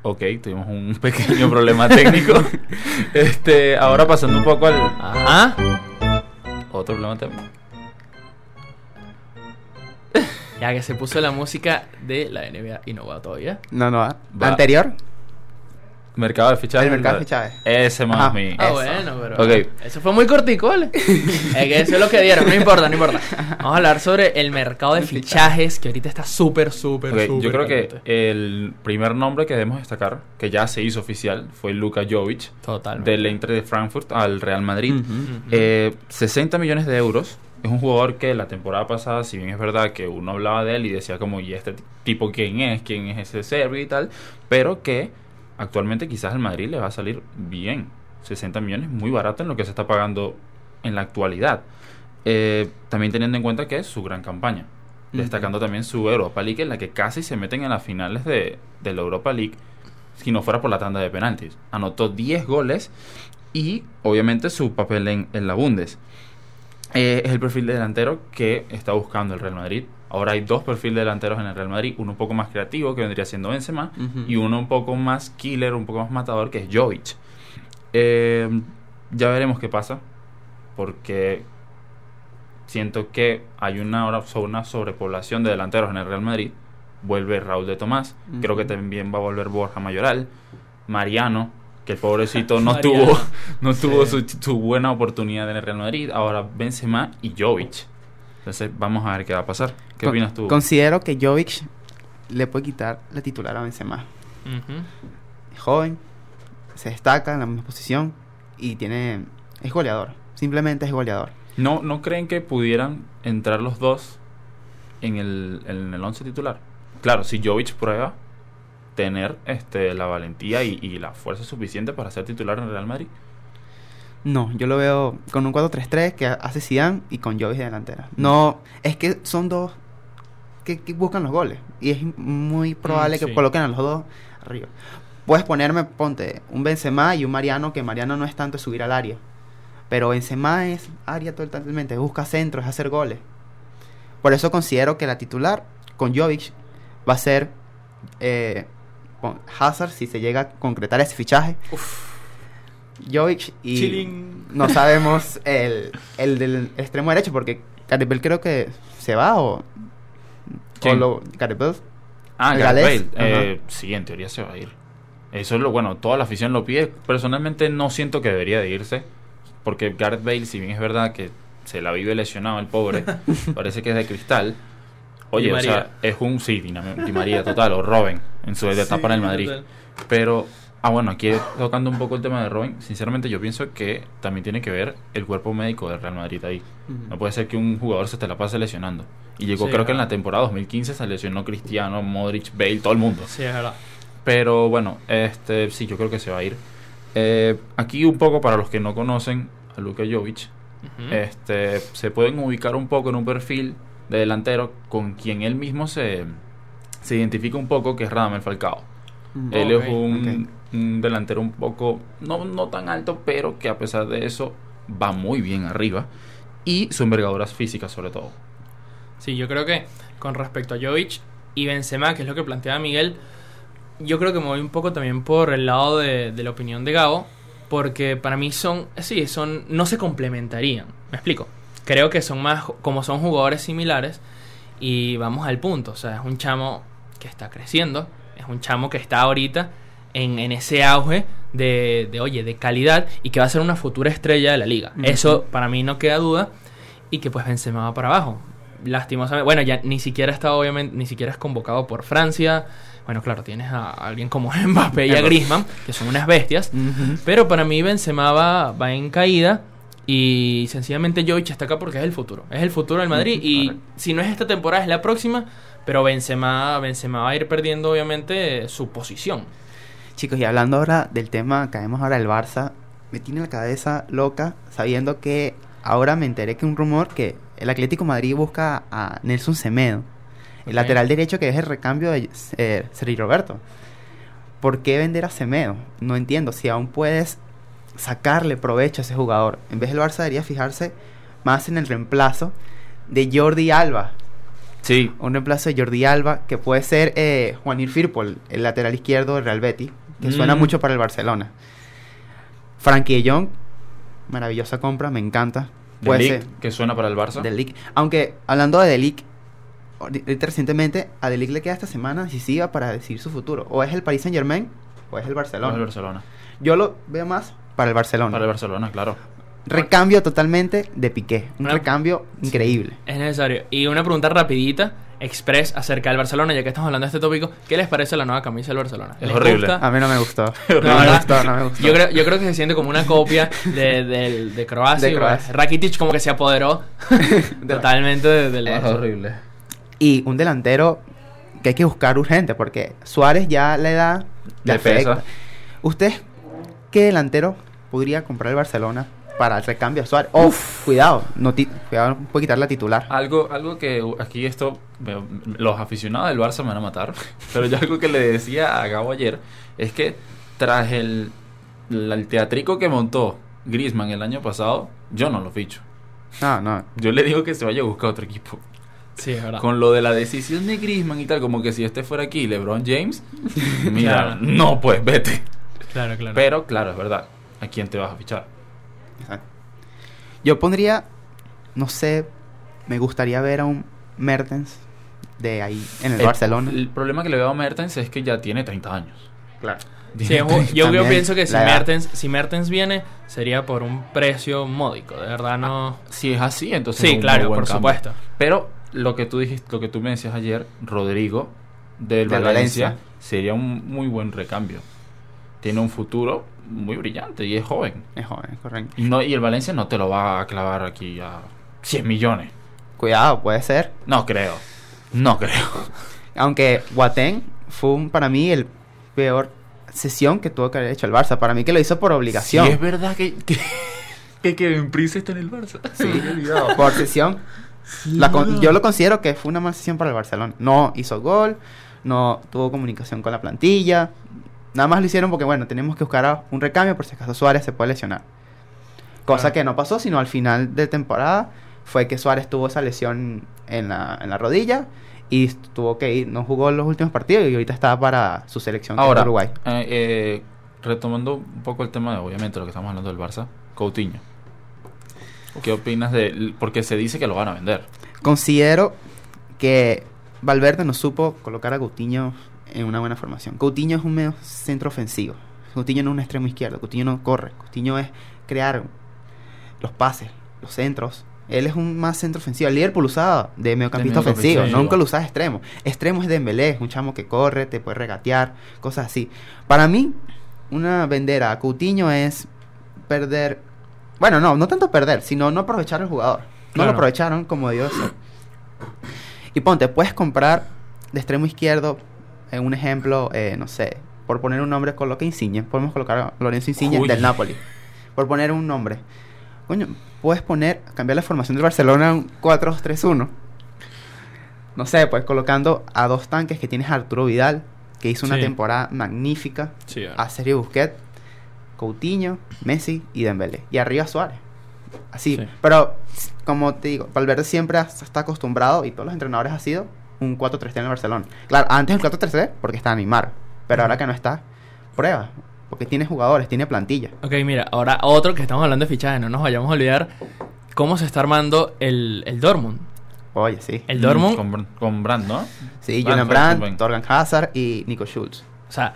Ok, tuvimos un pequeño problema técnico. este, ahora pasando un poco al Ajá. Otro problema técnico. Ya que se puso la música de la NBA y no va todavía. No, no. Va. ¿La anterior? Mercado de fichajes. El mercado de fichajes. Ese más Ajá. mi. Ah, Eso. bueno, pero. Ok. Eso fue muy cortico, ¿vale? es que eso es lo que dieron, no importa, no importa. Vamos a hablar sobre el mercado de fichajes, que ahorita está súper, súper, Ok, súper. yo creo que caliente. el primer nombre que debemos destacar, que ya se hizo oficial, fue Luka Jovic, Totalmente. del Eintracht de Frankfurt al Real Madrid. Ujú. Ujú. Eh, 60 millones de euros. Es un jugador que la temporada pasada, si bien es verdad que uno hablaba de él y decía como, ¿y este tipo quién es? ¿Quién es ese serbio y tal? Pero que actualmente quizás al Madrid le va a salir bien. 60 millones, muy barato en lo que se está pagando en la actualidad. Eh, también teniendo en cuenta que es su gran campaña. Destacando también su Europa League en la que casi se meten en las finales de, de la Europa League si no fuera por la tanda de penaltis. Anotó 10 goles y obviamente su papel en, en la Bundes. Eh, es el perfil de delantero que está buscando el Real Madrid. Ahora hay dos perfiles de delanteros en el Real Madrid, uno un poco más creativo que vendría siendo Benzema y uno un poco más killer, un poco más matador que es Jovic. Eh, ya veremos qué pasa porque siento que hay una, una sobrepoblación de delanteros en el Real Madrid. Vuelve Raúl de Tomás, creo que también va a volver Borja Mayoral, Mariano, que el pobrecito no Mariano. tuvo, no tuvo su, su buena oportunidad en el Real Madrid. Ahora Benzema y Jovic. Entonces vamos a ver qué va a pasar. ¿Qué Con- opinas tú? Considero que Jovic le puede quitar la titular a Benzema. Ujú. Es joven, se destaca en la misma posición y tiene es goleador. Simplemente es goleador. ¿No, ¿No creen que pudieran entrar los dos en el, en el once titular? Claro, si Jovic prueba tener este, la valentía y, y la fuerza suficiente para ser titular en Real Madrid. No, yo lo veo con un 4-3-3 que hace Zidane y con Jovic de delantera. No, es que son dos que, que buscan los goles y es muy probable Mm, que coloquen a los dos arriba. Puedes ponerme, ponte, un Benzema y un Mariano, que Mariano no es tanto subir al área. Pero Benzema es área totalmente, busca centros, es hacer goles. Por eso considero que la titular con Jovic va a ser eh, con Hazard si se llega a concretar ese fichaje. Jovic y Chilling. no sabemos el, el del extremo derecho porque Gareth Bale creo que se va o, o ¿Quién? lo Gareth Bale. Ah, ¿El Gareth galés? Bale. Eh, sí, en teoría se va a ir. Eso es lo bueno, toda la afición lo pide. Personalmente no siento que debería de irse. Porque Gareth Bale, si bien es verdad que se la vive lesionado el pobre, parece que es de cristal. Oye, Di o sea, es un sí, Di María total, o Robin en su etapa en el Madrid. total. Pero, ah, bueno, aquí tocando un poco el tema de Robin, sinceramente yo pienso que también tiene que ver el cuerpo médico del Real Madrid ahí. No puede ser que un jugador se te la pase lesionando. Y llegó, Sí, creo que en la temporada 2015 se lesionó Cristiano, Modric, Bale, todo el mundo. Sí, es verdad. Pero bueno, este sí, yo creo que se va a ir. Eh, aquí un poco para los que no conocen a Luka Jovic, este, se pueden ubicar un poco en un perfil de delantero con quien él mismo se, se identifica un poco que es Radamel Falcao. Mm. Él es un. Un delantero un poco, no, no tan alto, pero que a pesar de eso va muy bien arriba. Y su envergadura física sobre todo. Sí, yo creo que con respecto a Jovic y Benzema, que es lo que planteaba Miguel, yo creo que me voy un poco también por el lado de, de la opinión de Gabo, porque para mí son, sí, son, no se complementarían. Me explico. Creo que son más, como son jugadores similares, y vamos al punto. O sea, es un chamo que está creciendo, es un chamo que está ahorita en, en ese auge de, de, oye, de calidad y que va a ser una futura estrella de la liga. Eso para mí no queda duda. Y que pues Benzema va para abajo. Lastimosamente, bueno, ya ni siquiera está obviamente, ni siquiera es convocado por Francia. Bueno, claro, tienes a alguien como Mbappé y a. Griezmann, que son unas bestias. Pero para mí Benzema va, va en caída y sencillamente Jovic está acá porque es el futuro. Es el futuro del Madrid y correcto. si no es esta temporada es la próxima, pero Benzema, Benzema va a ir perdiendo obviamente su posición. Chicos, y hablando ahora del tema, caemos ahora del Barça, me tiene la cabeza loca sabiendo que ahora me enteré que un rumor que el Atlético Madrid busca a Nelson Semedo, el lateral derecho que es el recambio de eh, Sergi Roberto. ¿Por qué vender a Semedo? No entiendo, si aún puedes sacarle provecho a ese jugador. En vez del Barça debería fijarse más en el reemplazo de Jordi Alba, Sí, un reemplazo de Jordi Alba, que puede ser eh, Juanir Firpol, el lateral izquierdo del Real Betis, que suena Mm. mucho para el Barcelona. Frankie de Jong, maravillosa compra, me encanta. Puede ser que suena para el Barça. De Ligt. Aunque hablando de Delic, recientemente a Delic le queda esta semana decisiva para decidir su futuro. O es el Paris Saint Germain o es el Barcelona. El Barcelona. Yo lo veo más para el Barcelona. Para el Barcelona, claro. Recambio totalmente de Piqué. Un Una- recambio increíble. Es necesario. Y una pregunta rapidita, express, acerca del Barcelona, ya que estamos hablando de este tópico. ¿Qué les parece la nueva camisa del Barcelona? Es ¿Les horrible. gusta? A mí no me gustó. No, no me gustó, no me gustó. Yo creo, yo creo que se siente como una copia de, de Croacia. De Croacia. Rakitic como que se apoderó totalmente de- del Es Barça. horrible. Y un delantero que hay que buscar urgente, porque Suárez ya la edad le Le pesa. afecta. ¿Usted qué delantero podría comprar el Barcelona para el recambio a Suárez? Oh, cuidado, no cuidado, puede quitar la titular. Algo, algo que aquí esto, los aficionados del Barça me van a matar, pero yo algo que le decía a Gabo ayer es que tras el, el teatrico que montó Griezmann el año pasado, yo no lo ficho. No, no. Yo le digo que se vaya a buscar otro equipo. Sí, es verdad. Con lo de la decisión de Griezmann y tal, como que si este fuera aquí, LeBron James, mira, Claro. no, pues vete. Claro, claro. Pero claro, es verdad. ¿A quién te vas a fichar? Yo pondría, no sé, me gustaría ver a un Mertens de ahí en el, El- Barcelona. El problema que le veo a Mertens es que ya tiene 30 años. Claro. Sí, yo, yo pienso que si. Mertens, si Mertens viene, sería por un precio módico. De verdad no... Si es así, entonces Sí, es un muy claro, buen por cambio. supuesto. Pero lo que tú dijiste, lo que tú me decías ayer, Rodrigo del Valencia, Valencia. sería un muy buen recambio. Tiene un futuro muy brillante y es joven. Es joven, correcto. Y, no, y el Valencia no te lo va a clavar aquí a 100 millones. Cuidado, puede ser. No creo. No creo. Aunque Guatén fue un- para mí el peor sesión que tuvo que haber hecho el Barça. Para mí que lo hizo por obligación. Sí, es verdad que, que, que Kevin Prince está en el Barça. Sí, por sesión. La con- yo lo considero que fue una mala sesión para el Barcelona. No hizo gol, no tuvo comunicación con la plantilla. Nada más lo hicieron porque, bueno, tenemos que buscar un recambio por si acaso Suárez se puede lesionar. Cosa Claro. que no pasó, sino al final de temporada fue que Suárez tuvo esa lesión en la, en la rodilla y tuvo que ir, no jugó los últimos partidos y ahorita está para su selección Ahora, Uruguay. eh, eh, retomando un poco el tema de, obviamente, lo que estamos hablando del Barça, Coutinho. ¿Qué opinas de...? Porque se dice que lo van a vender. Considero que Valverde no supo colocar a Coutinho en una buena formación. Coutinho es un medio centro ofensivo. Coutinho no es un extremo izquierdo. Coutinho no corre. Coutinho es crear los pases, los centros. Él es un más centro ofensivo. El Liverpool usaba de mediocampista De mediocampista ofensivo. ofensivo. Nunca lo usaba extremo. Extremo es Dembélé, es un chamo que corre, te puede regatear, cosas así. Para mí, una vender a Coutinho es perder... Bueno, no, no tanto perder, sino no aprovechar al jugador. No Claro. lo aprovecharon como debió ser. Y ponte, puedes comprar de extremo izquierdo, en un ejemplo, eh, no sé, por poner un nombre, coloca Insigne. Podemos colocar a Lorenzo Insigne Uy. del Napoli. Por poner un nombre. Coño, puedes poner, cambiar la formación del Barcelona a un 4-2-3-1. no sé, pues colocando a dos tanques que tienes a Arturo Vidal, que hizo una temporada magnífica, Sí, a Sergio Busquets, Coutinho, Messi y Dembélé. Y arriba Suárez. Así. Sí. Pero, como te digo, Valverde siempre está acostumbrado, y todos los entrenadores ha sido un 4-3-3 en el Barcelona. Claro, antes el 4-3-3 porque está Neymar. Pero ahora que no está, prueba. Porque tiene jugadores, tiene plantilla. Ok, mira, ahora otro que estamos hablando de fichaje, no nos vayamos a olvidar cómo se está armando el, el Dortmund. Oye, sí. El Dortmund, Mm, Con, Br- con Brand, ¿no? Sí, Van Julian Brandt, Brandt, Torgan Hazard y Nico Schultz. o sea,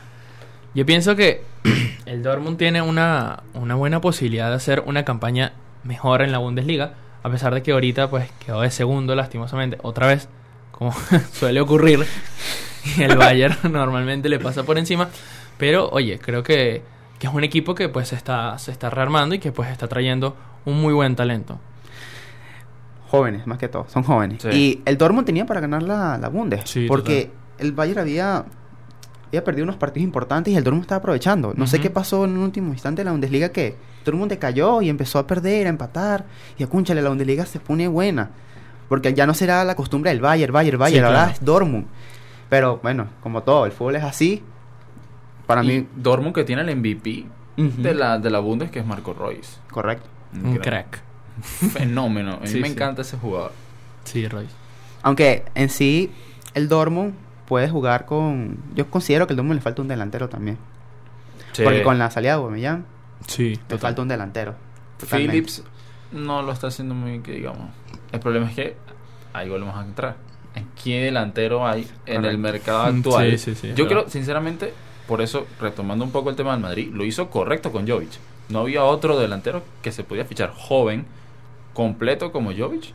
yo pienso que el Dortmund tiene una, una buena posibilidad de hacer una campaña mejor en la Bundesliga, a pesar de que ahorita pues quedó de segundo lastimosamente, otra vez, como suele ocurrir, y el Bayern normalmente le pasa por encima, pero oye, creo que, que es un equipo que pues se está, se está rearmando y que pues está trayendo un muy buen talento. Jóvenes, más que todo, son jóvenes. Sí. Y el Dortmund tenía para ganar la, la Bundes. Sí, porque el Bayern había, había perdido unos partidos importantes y el Dortmund estaba aprovechando. No sé Ujú. qué pasó en un último instante de la Bundesliga que el Dortmund decayó y empezó a perder, a empatar. Y acúnchale, la Bundesliga se pone buena. Porque ya no será la costumbre del Bayern, Bayern, Bayern. ahora claro. es Dortmund. Pero bueno, como todo, el fútbol es así. Para Y mí, Dortmund que tiene el MVP de la de la Bundes que es Marco Royce. correcto. Un crack. Fenómeno. A mí Sí, me sí. encanta ese jugador. Sí, Royce. Aunque en sí, el Dortmund puede jugar con. Yo considero que el Dortmund le falta un delantero también. Porque con la salida de Aubameyang Sí, le falta un delantero. Totalmente. Phillips no lo está haciendo muy bien, que digamos. El problema es que ahí volvemos a entrar. ¿En qué delantero hay en el Correcto. mercado actual? Sí, sí, sí, Yo claro. creo, sinceramente, por eso, retomando un poco el tema del Madrid, lo hizo correcto con Jovic. No había otro delantero que se podía fichar joven, completo como Jovic.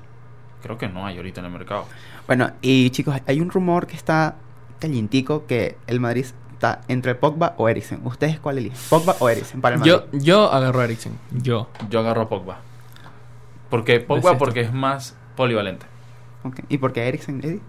Creo que no hay ahorita en el mercado. Bueno, y chicos, hay un rumor que está calientico que el Madrid está entre Pogba o Eriksen. ¿Ustedes cuál eligen? ¿Pogba o Eriksen para el Madrid? Yo, yo agarro a Eriksen. Yo. Yo agarro a Pogba. Porque Pogba? Porque es más polivalente. ¿Y por qué Eriksen, Eddie?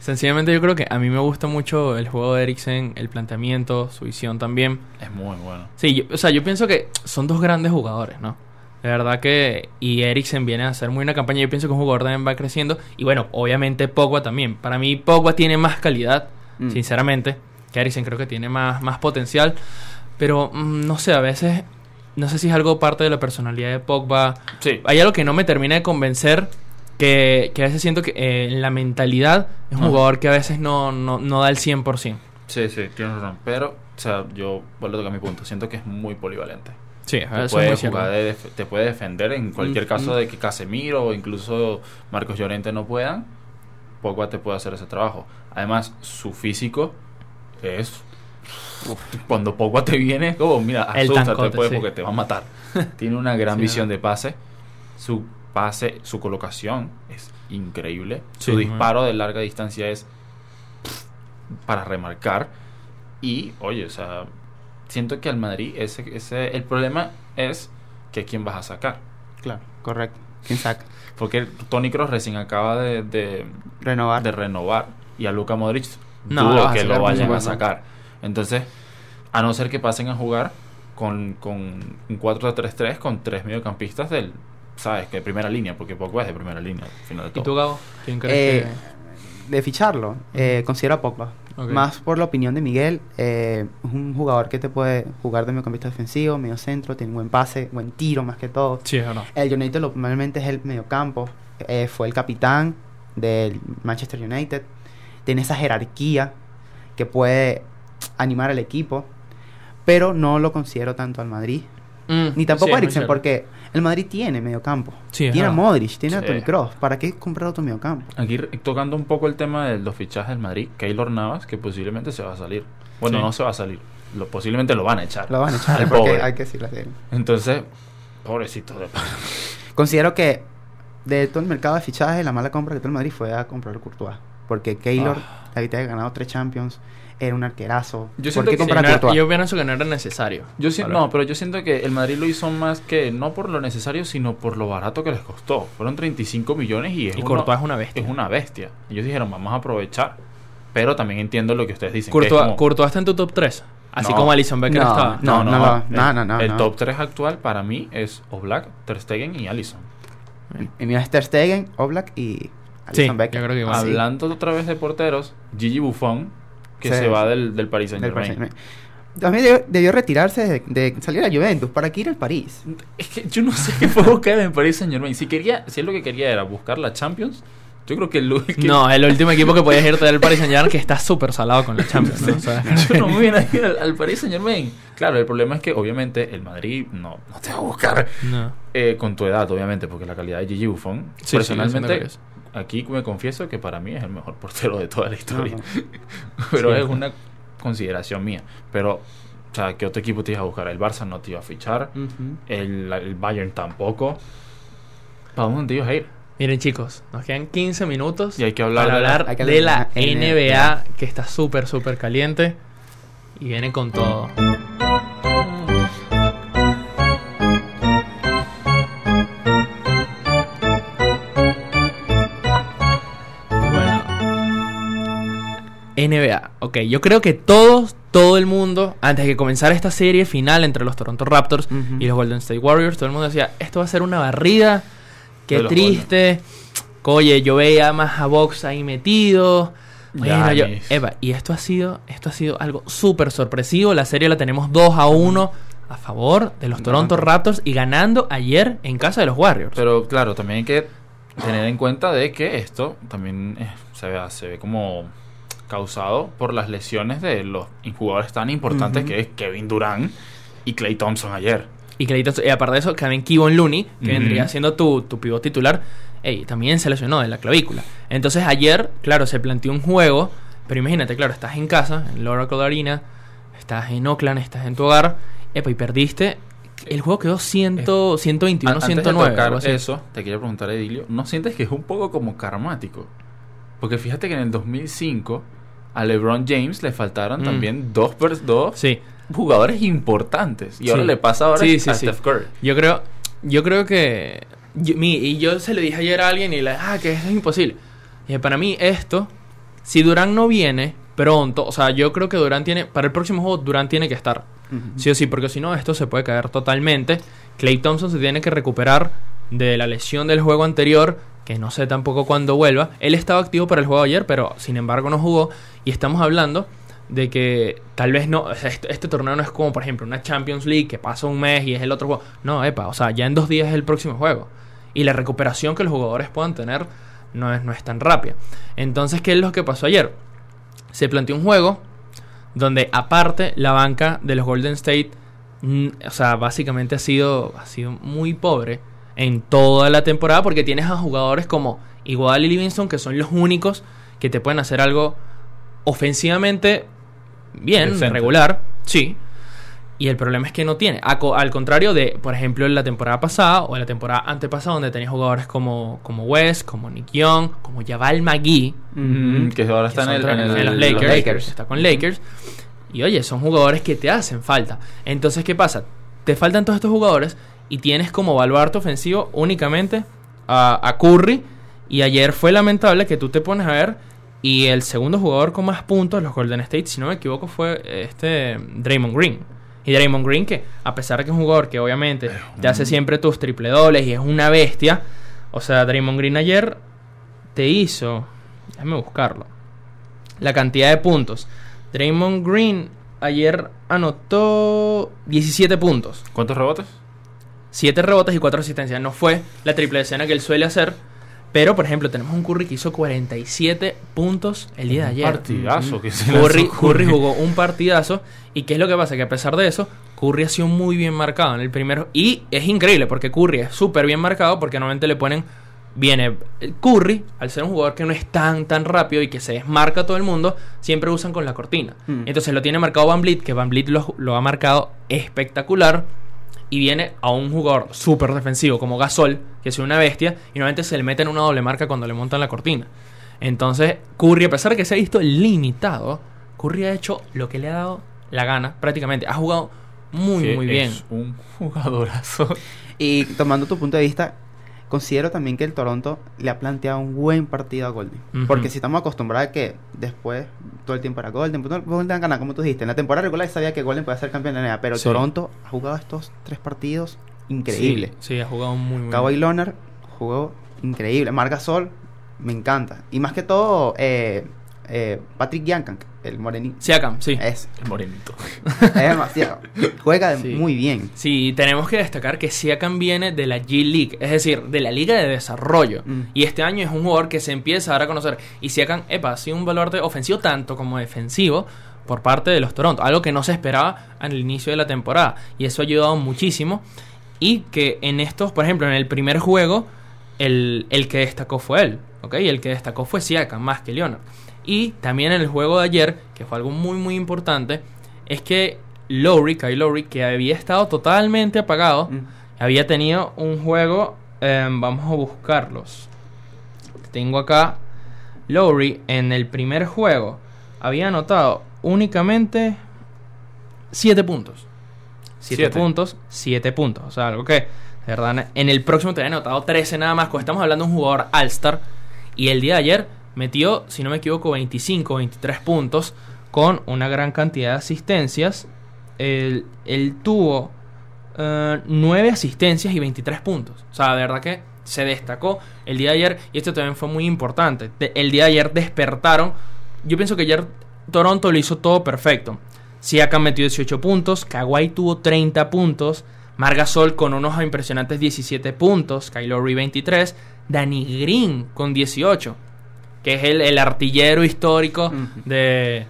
Sencillamente yo creo que a mí me gusta mucho el juego de Eriksen, el planteamiento, su visión también. Es muy bueno. Sí, yo- o sea, yo pienso que son dos grandes jugadores, ¿no? De verdad que... Y Eriksen viene a hacer muy una campaña. Yo pienso que un jugador también va creciendo. Y bueno, obviamente Pogba también. Para mí Pogba tiene más calidad, Mm. sinceramente. Que Eriksen creo que tiene más, más potencial. Pero mm, no sé, a veces... No sé si es algo parte de la personalidad de Pogba. Sí. Hay algo que no me termina de convencer. Que, que a veces siento que eh, en la mentalidad es un jugador que a veces no, no, no da el 100%. Sí, sí, tienes razón. Pero, o sea, yo vuelvo a tocar mi punto. Siento que es muy polivalente. Sí, Te eso es puede, muy jugar de te puede defender en cualquier Mm, caso mm. de que Casemiro o incluso Marcos Llorente no puedan. Pogba te puede hacer ese trabajo. Además, su físico es. Cuando Pogba te viene, como, mira, asústate pues, sí. porque te va a matar. Tiene una gran Sí, visión de pase. Su pase, su colocación es increíble. Sí, su disparo de larga distancia es para remarcar. Y, oye, o sea, siento que al Madrid ese, ese, el problema es que quién vas a sacar. Claro, correcto. ¿Quién saca? Porque Tony Cross recién acaba de, de, Renovar. de renovar y a Luca Modric No, dudo que lo vayan a sacar. Entonces, a no ser que pasen a jugar con, con un 4-3-3 con tres mediocampistas del, ¿sabes? Que de primera línea, porque Pogba es de primera línea, al final de ¿Y tú, Gabo? ¿Quién crees Eh, de ficharlo, eh, considero a Pogba. Más por la opinión de Miguel, eh, es un jugador que te puede jugar de mediocampista defensivo, medio centro, tiene buen pase, buen tiro más que todo. que...? Sí, es verdad. El United lo- normalmente es el mediocampo, eh, fue el capitán del Manchester United, tiene esa jerarquía que puede animar al equipo, pero no lo considero tanto al Madrid, Mm, ni tampoco sí, a Eriksen, porque el Madrid tiene mediocampo, Sí, tiene a. Modric, tiene a. Toni Kroos, ¿para qué comprar otro mediocampo? Aquí tocando un poco el tema de los fichajes del Madrid, Keylor Navas, que posiblemente se va a salir. Bueno, Sí. no se va a salir. Lo, posiblemente lo van a echar. Lo van a echar, porque pobre. hay que decirlo así. Entonces, pobrecito de Considero que de todo el mercado de fichajes, la mala compra que tuvo el Madrid fue a comprar a Courtois. Porque Keylor, Ah. ahorita ha ganado tres Champions, era un arquerazo. Yo ¿Por siento qué que Sí, comprar no a era- Courtois? yo pienso que no era necesario. Yo si- no, pero yo siento que el Madrid lo hizo más que no por lo necesario, sino por lo barato que les costó. Fueron 35 millones y es, Y uno- Courtois es una bestia. es una bestia. Ellos dijeron, vamos a aprovechar. Pero también entiendo lo que ustedes dicen. que Courtois, es como- Courtois está en tu top 3. Así No. como Alison Becker No, estaba. no, no, no, no, no, no, El no. top 3 actual para mí es Oblak, Ter Stegen y Alisson. Y mira, es Ter Stegen, Oblak y Sí, Alisson Becker. yo creo que igual. Sí. Hablando otra vez de porteros, Gigi Buffon, que Sí. se va del, del Paris. Saint-Germain. También debió, debió retirarse de, de salir a Juventus para que ir al París. Es que yo no sé qué fue buscar en el Paris Saint Germain. Si quería, si él lo que quería era buscar la Champions, yo creo que el que- No, el último equipo que podías irte del Paris Saint Germain que está súper salado con la Champions. ¿no? O sea, yo no me hubiera ido al, al Paris Saint Germain. Claro, el problema es que obviamente el Madrid no, no te va a buscar no. eh, con tu edad, obviamente, porque la calidad de Gigi Buffon, Sí, sí, personalmente, eso aquí me confieso que para mí es el mejor portero de toda la historia. Pero Sí. es una consideración mía. Pero, o sea, ¿qué otro equipo te iba a buscar? El Barça no te iba a fichar. El, el Bayern tampoco. ¿Para dónde te ibas a ir? Miren chicos, nos quedan 15 minutos Y hay que hablar para de la hablar de la NBA que está súper, súper caliente y viene con todo. NBA. Ok, yo creo que todos, todo el mundo, antes de que comenzara esta serie final entre los Toronto Raptors y los Golden State Warriors, todo el mundo decía, esto va a ser una barrida, qué triste. Oye, yo veía más a Box ahí metido. Bueno, yo-. Epa, y esto ha sido, esto ha sido algo súper sorpresivo. La serie la tenemos 2 a 1 a favor de los Toronto Toronto. Raptors y ganando ayer en casa de los Warriors. Pero claro, también hay que tener en cuenta de que esto también eh, se, ve, se ve como causado por las lesiones de los jugadores tan importantes que es Kevin Durant y Clay Thompson ayer. Y, Clay Thompson- y aparte de eso, también Kevon Looney, que vendría siendo tu, tu pivot titular, también se lesionó de la clavícula. Entonces ayer, claro, se planteó un juego, pero imagínate, claro, estás en casa, en el Oracle Arena, estás en Oakland, estás en tu hogar, epa, y perdiste. El juego quedó 100, 121, An- Antes de 109. tocar algo así. eso, te quería preguntar, Edilio, ¿no sientes que es un poco como karmático? Porque fíjate que en el 2005 a LeBron James le faltaron Mm. también dos, dos Sí, jugadores importantes. Y ahora le pasa ahora Sí, a. Steph Curry. yo creo, yo creo que... yo- mi- y yo se lo dije ayer a alguien y le ah, que eso es imposible. Y dije, para mí esto, si Durán no viene pronto, o sea, yo creo que Durán tiene, para el próximo juego Durán tiene que estar. Sí o sí, porque si no, esto se puede caer totalmente. Clay Thompson se tiene que recuperar de la lesión del juego anterior, que no sé tampoco cuándo vuelva. Él estaba activo para el juego ayer, pero sin embargo no jugó. Y estamos hablando de que tal vez no, este, este torneo no es como, por ejemplo, una Champions League que pasa un mes y es el otro juego. No, epa, o sea, ya en dos días es el próximo juego. Y la recuperación que los jugadores puedan tener no es, no es tan rápida. Entonces, ¿qué es lo que pasó ayer? Se planteó un juego donde aparte la banca de los Golden State, mm, o sea, básicamente ha sido, ha sido muy pobre en toda la temporada porque tienes a jugadores como Igual y Livingston que son los únicos que te pueden hacer algo ofensivamente bien, Decente. regular, sí. Y el problema es que no tiene. Al contrario de, por ejemplo, en la temporada pasada o en la temporada antepasada, donde tenías jugadores como, como West, como Nick Young, como Jabal McGee, que ahora que está en, el, en el- en los los Lakers, Lakers. Está con Lakers. Y oye, son jugadores que te hacen falta. Entonces, ¿qué pasa? Te faltan todos estos jugadores y tienes como baluarte ofensivo únicamente a, a Curry. Y ayer fue lamentable que tú te pones a ver. Y el segundo jugador con más puntos, los Golden State, si no me equivoco, fue este Draymond Green. Y Draymond Green, que a pesar de que es un jugador que obviamente te hace siempre tus triple dobles y es una bestia. O sea, Draymond Green ayer te hizo. Déjame buscarlo. La cantidad de puntos. Draymond Green ayer anotó 17 puntos. ¿Cuántos rebotes? 7 rebotes y 4 asistencias. No fue la triple escena que él suele hacer. Pero, por ejemplo, tenemos un Curry que hizo 47 puntos el día de ayer. Partidazo que se Curry, Curry jugó un partidazo. ¿Y qué es lo que pasa? Que a pesar de eso, Curry ha sido muy bien marcado en el primero. Y es increíble porque Curry es súper bien marcado porque normalmente le ponen. Viene Curry, al ser un jugador que no es tan tan rápido y que se desmarca a todo el mundo, siempre usan con la cortina. Mm. Entonces lo tiene marcado Van Vliet, que Van Vliet lo, lo ha marcado espectacular. Y viene a un jugador súper defensivo como Gasol, que es una bestia, y normalmente se le mete en una doble marca cuando le montan la cortina. Entonces, Curry, a pesar de que se ha visto limitado, Curry ha hecho lo que le ha dado la gana, prácticamente. Ha jugado muy, muy bien. Es un jugadorazo. Y tomando tu punto de vista, considero también que el Toronto le ha planteado un buen partido a Golden. Porque si estamos acostumbrados a que después todo el tiempo era Golden, pues, Golden gana, como tú dijiste. En la temporada regular sabía que Golden podía ser campeón de la NBA, pero Sí. Toronto ha jugado estos tres partidos increíbles. Sí, sí, ha jugado muy, muy Kawhi bien. Leonard jugó increíble. Marc Gasol me encanta. Y más que todo, eh, eh, Patrick Yankan, el morenito. Siakam, sí. Es, El morenito. es demasiado. Juega Sí. muy bien. Sí, tenemos que destacar que Siakam viene de la G League, es decir, de la Liga de Desarrollo. Mm. Y este año es un jugador que se empieza a dar a conocer. Y Siakam, epa, ha sido un baluarte ofensivo tanto como defensivo por parte de los Toronto. Algo que no se esperaba al inicio de la temporada. Y eso ha ayudado muchísimo. Y que en estos, por ejemplo, en el primer juego, el, el que destacó fue él. ¿Ok? Y el que destacó fue Siakam, más que Leonard. Y también en el juego de ayer, que fue algo muy, muy importante, es que Lowry, Kyle Lowry, que había estado totalmente apagado, Mm. había tenido un juego. em, vamos a buscarlos. Tengo acá. Lowry en el primer juego había anotado únicamente 7 puntos. 7 Siete. puntos, 7 puntos. O sea, algo que, de verdad, en el próximo te había anotado 13 nada más. Cuando estamos hablando de un jugador All-Star. Y el día de ayer metió, si no me equivoco, 25, 23 puntos. Con una gran cantidad de asistencias. Él, tuvo 9 asistencias y 23 puntos. O sea, de verdad que se destacó el día de ayer. Y esto también fue muy importante. El día de ayer despertaron. Yo pienso que ayer Toronto lo hizo todo perfecto. Siakam metió 18 puntos. Kawhi tuvo 30 puntos. Margasol con unos impresionantes 17 puntos. Kyle Lowry 23. Danny Green con 18. Que es el, el artillero histórico de,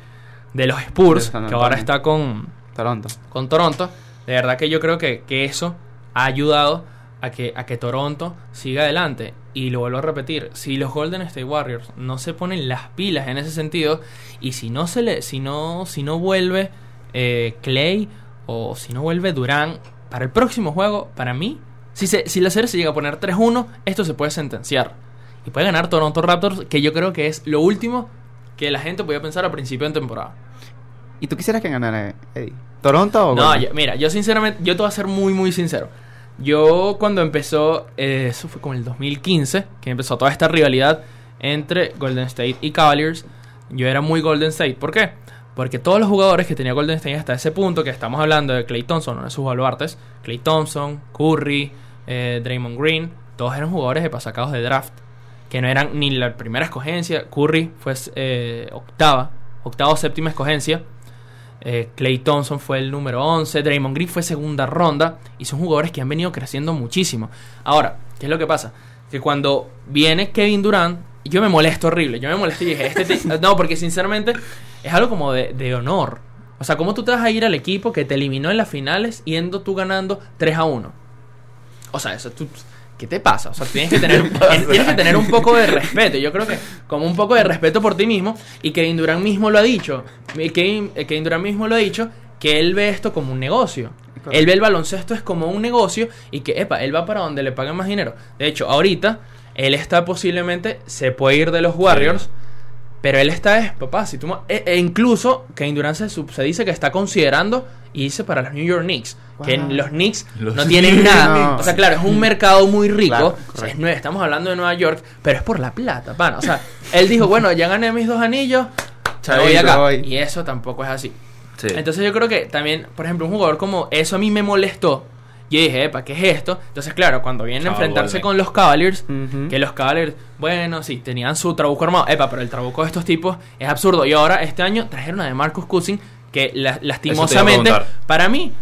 de los Spurs. De Que ahora está con, Toronto. con Toronto. De verdad que yo creo que, que eso ha ayudado a que, a que Toronto siga adelante. Y lo vuelvo a repetir, si los Golden State Warriors no se ponen las pilas en ese sentido, y si no se le, si no, si no vuelve eh, Clay o si no vuelve Durán para el próximo juego, para mí, si, se, si la serie se llega a poner 3-1, esto se puede sentenciar. Y puede ganar Toronto Raptors, que yo creo que es lo último que la gente podía pensar a principio de temporada. ¿Y tú quisieras que ganara, Eddie? ¿Toronto o No, yo- mira, yo sinceramente, yo te voy a ser muy, muy sincero. Yo cuando empezó, eh, eso fue como el 2015, que empezó toda esta rivalidad entre Golden State y Cavaliers, yo era muy Golden State. ¿Por qué? Porque todos los jugadores que tenía Golden State hasta ese punto, que estamos hablando de Clay Thompson, uno de sus baluartes, Clay Thompson, Curry, eh, Draymond Green, todos eran jugadores de pasacados de draft, que no eran ni la primera escogencia. Curry fue eh, octava, octava o séptima escogencia. Eh, Clay Thompson fue el número 11. Draymond Green fue segunda ronda. Y son jugadores que han venido creciendo muchísimo. Ahora, ¿qué es lo que pasa? Que cuando viene Kevin Durant, yo me molesto horrible. Yo me molesto y dije, este no, porque sinceramente es algo como de, de honor. O sea, ¿cómo tú te vas a ir al equipo que te eliminó en las finales yendo tú ganando 3 a 1? O sea, eso tú. ¿Qué te pasa? O sea, tienes que tener, tienes que tener un poco de respeto. Yo creo que como un poco de respeto por ti mismo. Y Kevin Durant mismo lo ha dicho. Kevin, eh, Kevin Durant mismo lo ha dicho. Que él ve esto como un negocio. Él ve el baloncesto es como un negocio. Y que, epa, él va para donde le paguen más dinero. De hecho, ahorita, él está posiblemente. Se puede ir de los Warriors. Pero él está, es, papá, si tú... ma- E, e incluso Kevin Durant se, dice que está considerando irse para los New York Knicks. Que Wow. los Knicks Los no tienen nada. No. O sea, claro, es un mercado muy rico. Claro, O sea, es correcto. nue- estamos hablando de Nueva York, pero es por la plata, pana. O sea, él dijo, bueno, ya gané mis dos anillos, me voy acá. voy. Y eso tampoco es así. Sí. Entonces yo creo que también, por ejemplo, un jugador como eso a mí me molestó. Yo dije, epa, ¿qué es esto? Entonces, claro, cuando vienen a enfrentarse con los Cavaliers, que los Cavaliers, bueno, sí, tenían su trabuco armado. Epa, pero el trabuco de estos tipos es absurdo. Y ahora, este año, trajeron a de Marcus Cousins, que la- lastimosamente, para mí,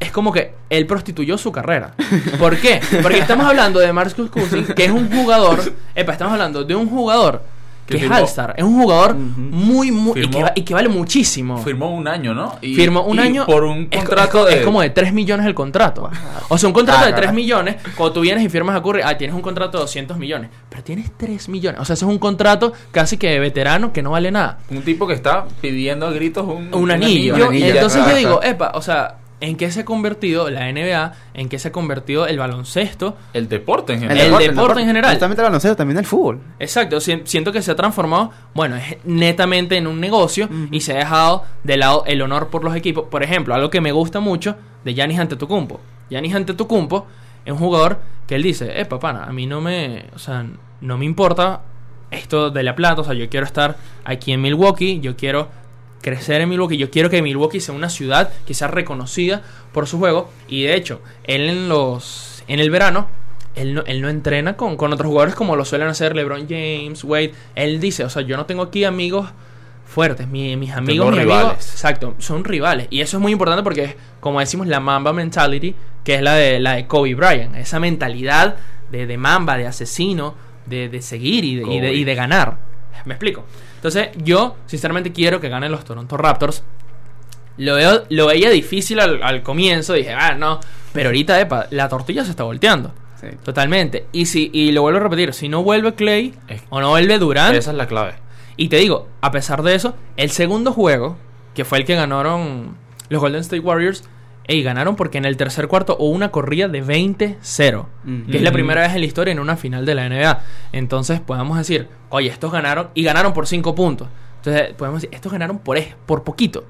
es como que él prostituyó su carrera. ¿Por qué? Porque estamos hablando de Marcus Cousins, que es un jugador. Epa, estamos hablando de un jugador que, Que es All-Star. Es un jugador muy, muy. Y que, y que vale muchísimo. Firmó un año, ¿no? Y- Firmó un y año. Por un es- contrato es, de. es como de 3 millones el contrato. O sea, un contrato Ah, de 3 caray. millones. Cuando tú vienes y firmas a Curry, ah, tienes un contrato de 200 millones. Pero tienes 3 millones. O sea, eso es un contrato casi que de veterano que no vale nada. Un tipo que está pidiendo a gritos un, Un anillo. Un anillo, Entonces yo digo, epa, o sea, ¿en qué se ha convertido la NBA? ¿En qué se ha convertido el baloncesto? El deporte en El general. deporte en general. Justamente el baloncesto, también el fútbol. Exacto, si- siento que se ha transformado, bueno, es netamente en un negocio y se ha dejado de lado el honor por los equipos. Por ejemplo, algo que me gusta mucho de Giannis Antetokounmpo. Giannis Antetokounmpo es un jugador que él dice, eh, papá, a mí no me, o sea, no me importa esto de la plata, o sea, yo quiero estar aquí en Milwaukee, yo quiero crecer en Milwaukee, yo quiero que Milwaukee sea una ciudad que sea reconocida por su juego y de hecho, él en los en el verano él no, él no entrena con, con otros jugadores como lo suelen hacer LeBron James, Wade. Él dice, o sea, yo no tengo aquí amigos fuertes, mi- mis amigos, mis rivales. amigos, exacto, son rivales. Y eso es muy importante porque es, como decimos, la Mamba mentality, que es la de, la de Kobe Bryant. Esa mentalidad de, de Mamba, de asesino, de, de seguir y de, y, de, Kobe. y de ganar. ¿Me explico? Entonces, yo, sinceramente, quiero que ganen los Toronto Raptors. Lo, veo, lo veía difícil al, al comienzo, dije, ah, no. Pero ahorita, epa, la tortilla se está volteando. Sí. Totalmente. Y si y lo vuelvo a repetir, si no vuelve Clay Es- o no vuelve Durant, Esa es la clave. y te digo, a pesar de eso, el segundo juego, que fue el que ganaron los Golden State Warriors, ey, ganaron porque en el tercer cuarto hubo una corrida de 20-0, Mm. que es la primera vez en la historia en una final de la NBA. Entonces podemos decir, oye, estos ganaron y ganaron por 5 puntos. Entonces podemos decir, estos ganaron por, es- por poquito.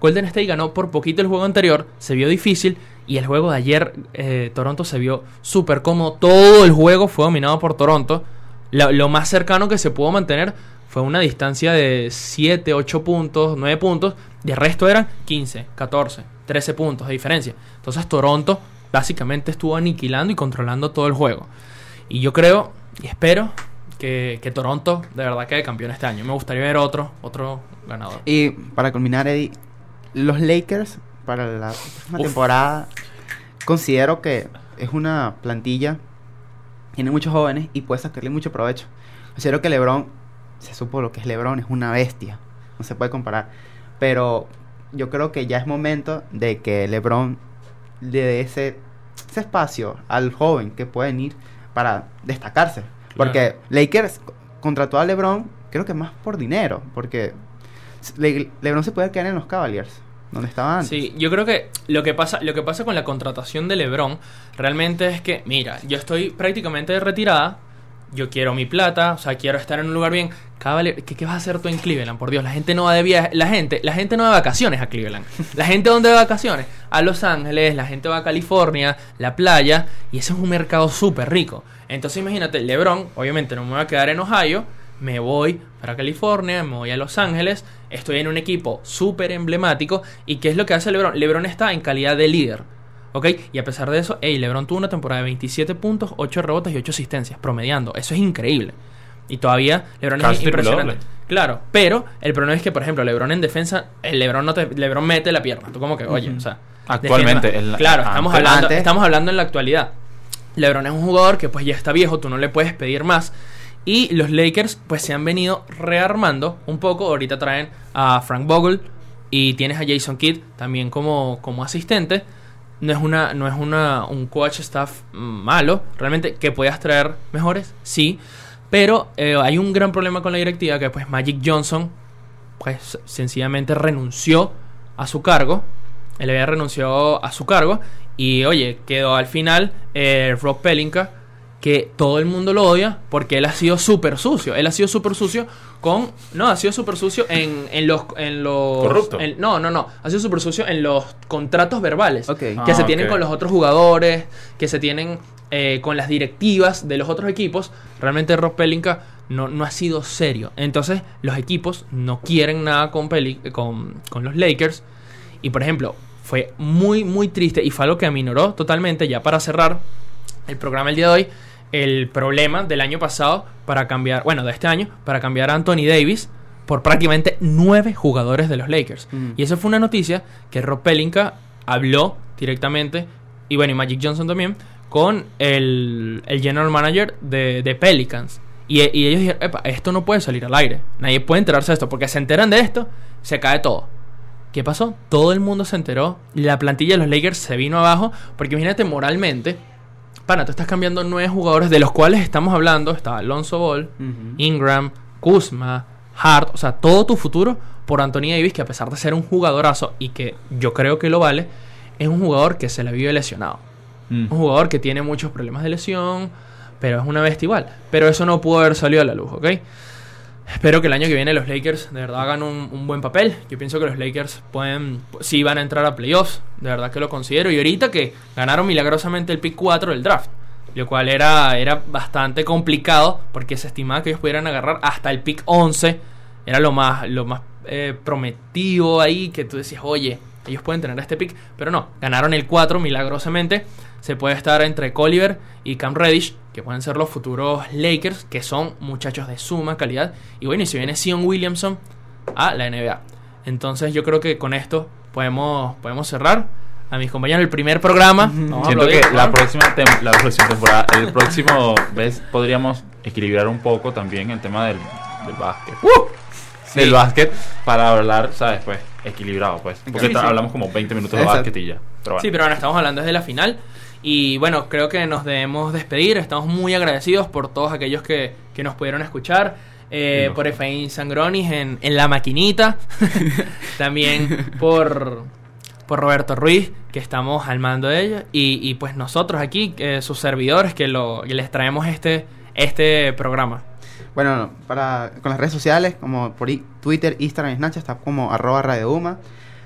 Golden State ganó por poquito el juego anterior, se vio difícil y el juego de ayer eh, Toronto se vio súper cómodo. Todo el juego fue dominado por Toronto. Lo, lo más cercano que se pudo mantener fue una distancia de 7, 8 puntos, 9 puntos. De resto eran 15, 14, 13 puntos de diferencia. Entonces Toronto básicamente estuvo aniquilando y controlando todo el juego. Y yo creo y espero que, que Toronto de verdad quede campeón este año. Me gustaría ver otro, otro ganador. Y para culminar, Eddie, los Lakers para la próxima Uf. temporada considero que es una plantilla, tiene muchos jóvenes y puede sacarle mucho provecho. Considero que LeBron, se supo lo que es LeBron, es una bestia, no se puede comparar. Pero yo creo que ya es momento de que LeBron le dé ese, ese espacio al joven que pueden ir para destacarse. Porque Lakers contrató a LeBron, creo que más por dinero, porque Le- LeBron se puede quedar en los Cavaliers, donde estaba antes. Sí, yo creo que lo que pasa, lo que pasa con la contratación de LeBron realmente es que, mira, yo estoy prácticamente de retirada, yo quiero mi plata, o sea, quiero estar en un lugar bien. ¿qué, qué vas a hacer tú en Cleveland? Por Dios, la gente no va de viaje, la gente, la gente no va de vacaciones a Cleveland. La gente dónde va de vacaciones? A Los Ángeles, la gente va a California, la playa, y ese es un mercado súper rico. Entonces imagínate, LeBron, obviamente no me voy a quedar en Ohio, me voy para California, me voy a Los Ángeles, estoy en un equipo súper emblemático. ¿Y qué es lo que hace LeBron? LeBron está en calidad de líder. ¿Ok? Y a pesar de eso, hey, LeBron tuvo una temporada de 27 puntos, 8 rebotes y 8 asistencias, promediando. Eso es increíble. Y todavía LeBron Casi es impresionante. doble. Claro, pero el problema es que, por ejemplo, LeBron en defensa, el LeBron no te, LeBron mete la pierna. Tú como que, oye, o sea, Actualmente, claro, antes- estamos hablando, antes. estamos hablando en la actualidad. LeBron es un jugador que pues ya está viejo, tú no le puedes pedir más. Y los Lakers pues se han venido rearmando un poco. Ahorita traen a Frank Vogel y tienes a Jason Kidd también como, como asistente. No es una no es una un coach staff malo, realmente que puedas traer mejores, sí, pero eh, hay un gran problema con la directiva que pues Magic Johnson pues sencillamente renunció a su cargo. Él había renunciado a su cargo y oye, quedó al final eh, Rob Pelinka que todo el mundo lo odia porque él ha sido súper sucio. Él ha sido súper sucio con... No, ha sido súper sucio en, en los... En los Corrupto. en- no, no, no. Ha sido súper sucio en los contratos verbales Ok. que Ah, se tienen ok. con los otros jugadores, que se tienen eh, con las directivas de los otros equipos. Realmente Rob Pelinka no, no ha sido serio. Entonces los equipos no quieren nada con, Peli- con, con los Lakers. Y por ejemplo, fue muy, muy triste y fue algo que aminoró totalmente, ya para cerrar el programa el día de hoy, el problema del año pasado para cambiar, bueno, de este año, para cambiar a Anthony Davis por prácticamente nueve jugadores de los Lakers. Mm. Y eso fue una noticia que Rob Pelinka habló directamente, y bueno, y Magic Johnson también, con el, el general manager de, de Pelicans. Y, y ellos dijeron, Epa, esto no puede salir al aire. Nadie puede enterarse de esto, porque se enteran de esto, se cae todo. ¿Qué pasó? Todo el mundo se enteró. La plantilla de los Lakers se vino abajo. Porque imagínate moralmente. Pana, tú estás cambiando nueve jugadores de los cuales estamos hablando. Está Alonso Ball. Ingram, Kuzma, Hart. O sea, todo tu futuro por Anthony Davis, que a pesar de ser un jugadorazo y que yo creo que lo vale, es un jugador que se le vive lesionado. Mm. Un jugador que tiene muchos problemas de lesión, pero es una bestia igual. Pero eso no pudo haber salido a la luz, ¿ok? Espero que el año que viene los Lakers de verdad hagan un, buen papel. Yo pienso que los Lakers pueden, sí van a entrar a playoffs, de verdad que lo considero. Y ahorita que ganaron milagrosamente el pick 4 del draft, lo cual era, era bastante complicado porque se estimaba que ellos pudieran agarrar hasta el pick 11. Era lo más, lo más eh, prometido ahí, que tú decías, oye, ellos pueden tener este pick, pero no, ganaron el 4 milagrosamente. Se puede estar entre Colliver y Cam Reddish, que pueden ser los futuros Lakers, que son muchachos de suma calidad. Y bueno, y si viene Sion Williamson a la NBA. Entonces yo creo que con esto podemos, podemos cerrar. A mis compañeros, el primer programa. Vamos a Siento que la próxima, la próxima temporada, el próximo vez podríamos equilibrar un poco también el tema del, del básquet. Sí. Del básquet para hablar, ¿sabes? Pues equilibrado, pues. Porque Sí, sí. hablamos como 20 minutos de Exacto. básquet y ya. Pero bueno. Sí, pero bueno, estamos hablando desde la final. Y bueno, creo que nos debemos despedir. Estamos muy agradecidos por todos aquellos que, que nos pudieron escuchar. Eh, no. por Efraín Sangronis en, en la maquinita. También por, por Roberto Ruiz, que estamos al mando de ella. Y, y pues nosotros aquí, eh, sus servidores, que, lo, que les traemos este, este programa. Bueno, para, con las redes sociales, como por Twitter, Instagram y Snapchat, está como arroba Radio Uma.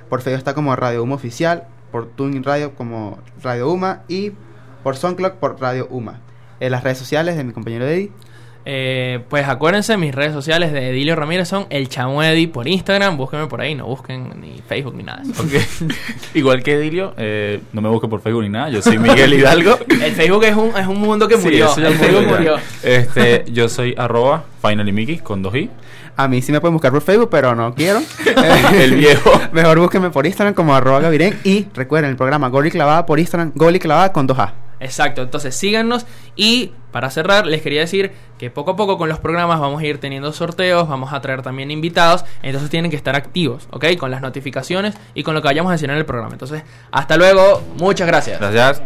Por Facebook está como Radio Uma Oficial. Por Tuning Radio como Radio Uma. Y por SoundCloud por Radio Uma. En las redes sociales de mi compañero Eddie. Eh, pues acuérdense, mis redes sociales de Edilio Ramírez son el Chamo Edi por Instagram. Búsquenme por ahí, no busquen ni Facebook ni nada. de eso. Ok. Igual que Edilio, eh, no me busque por Facebook ni nada. Yo soy Miguel Hidalgo. El Facebook es un, es un mundo que murió. el Facebook ya. murió. Este, yo soy arroba finallymiki con dos i. A mí sí me pueden buscar por Facebook, pero no quiero. El viejo. Mejor búsquenme por Instagram como arroba Gaviren. Y recuerden el programa Goli Clavada por Instagram, Goli Clavada con 2A. Exacto, entonces síganos y para cerrar les quería decir que poco a poco con los programas vamos a ir teniendo sorteos, vamos a traer también invitados, entonces tienen que estar activos, ¿ok? Con las notificaciones y con lo que vayamos a decir en el programa. Entonces, hasta luego, muchas gracias. Gracias.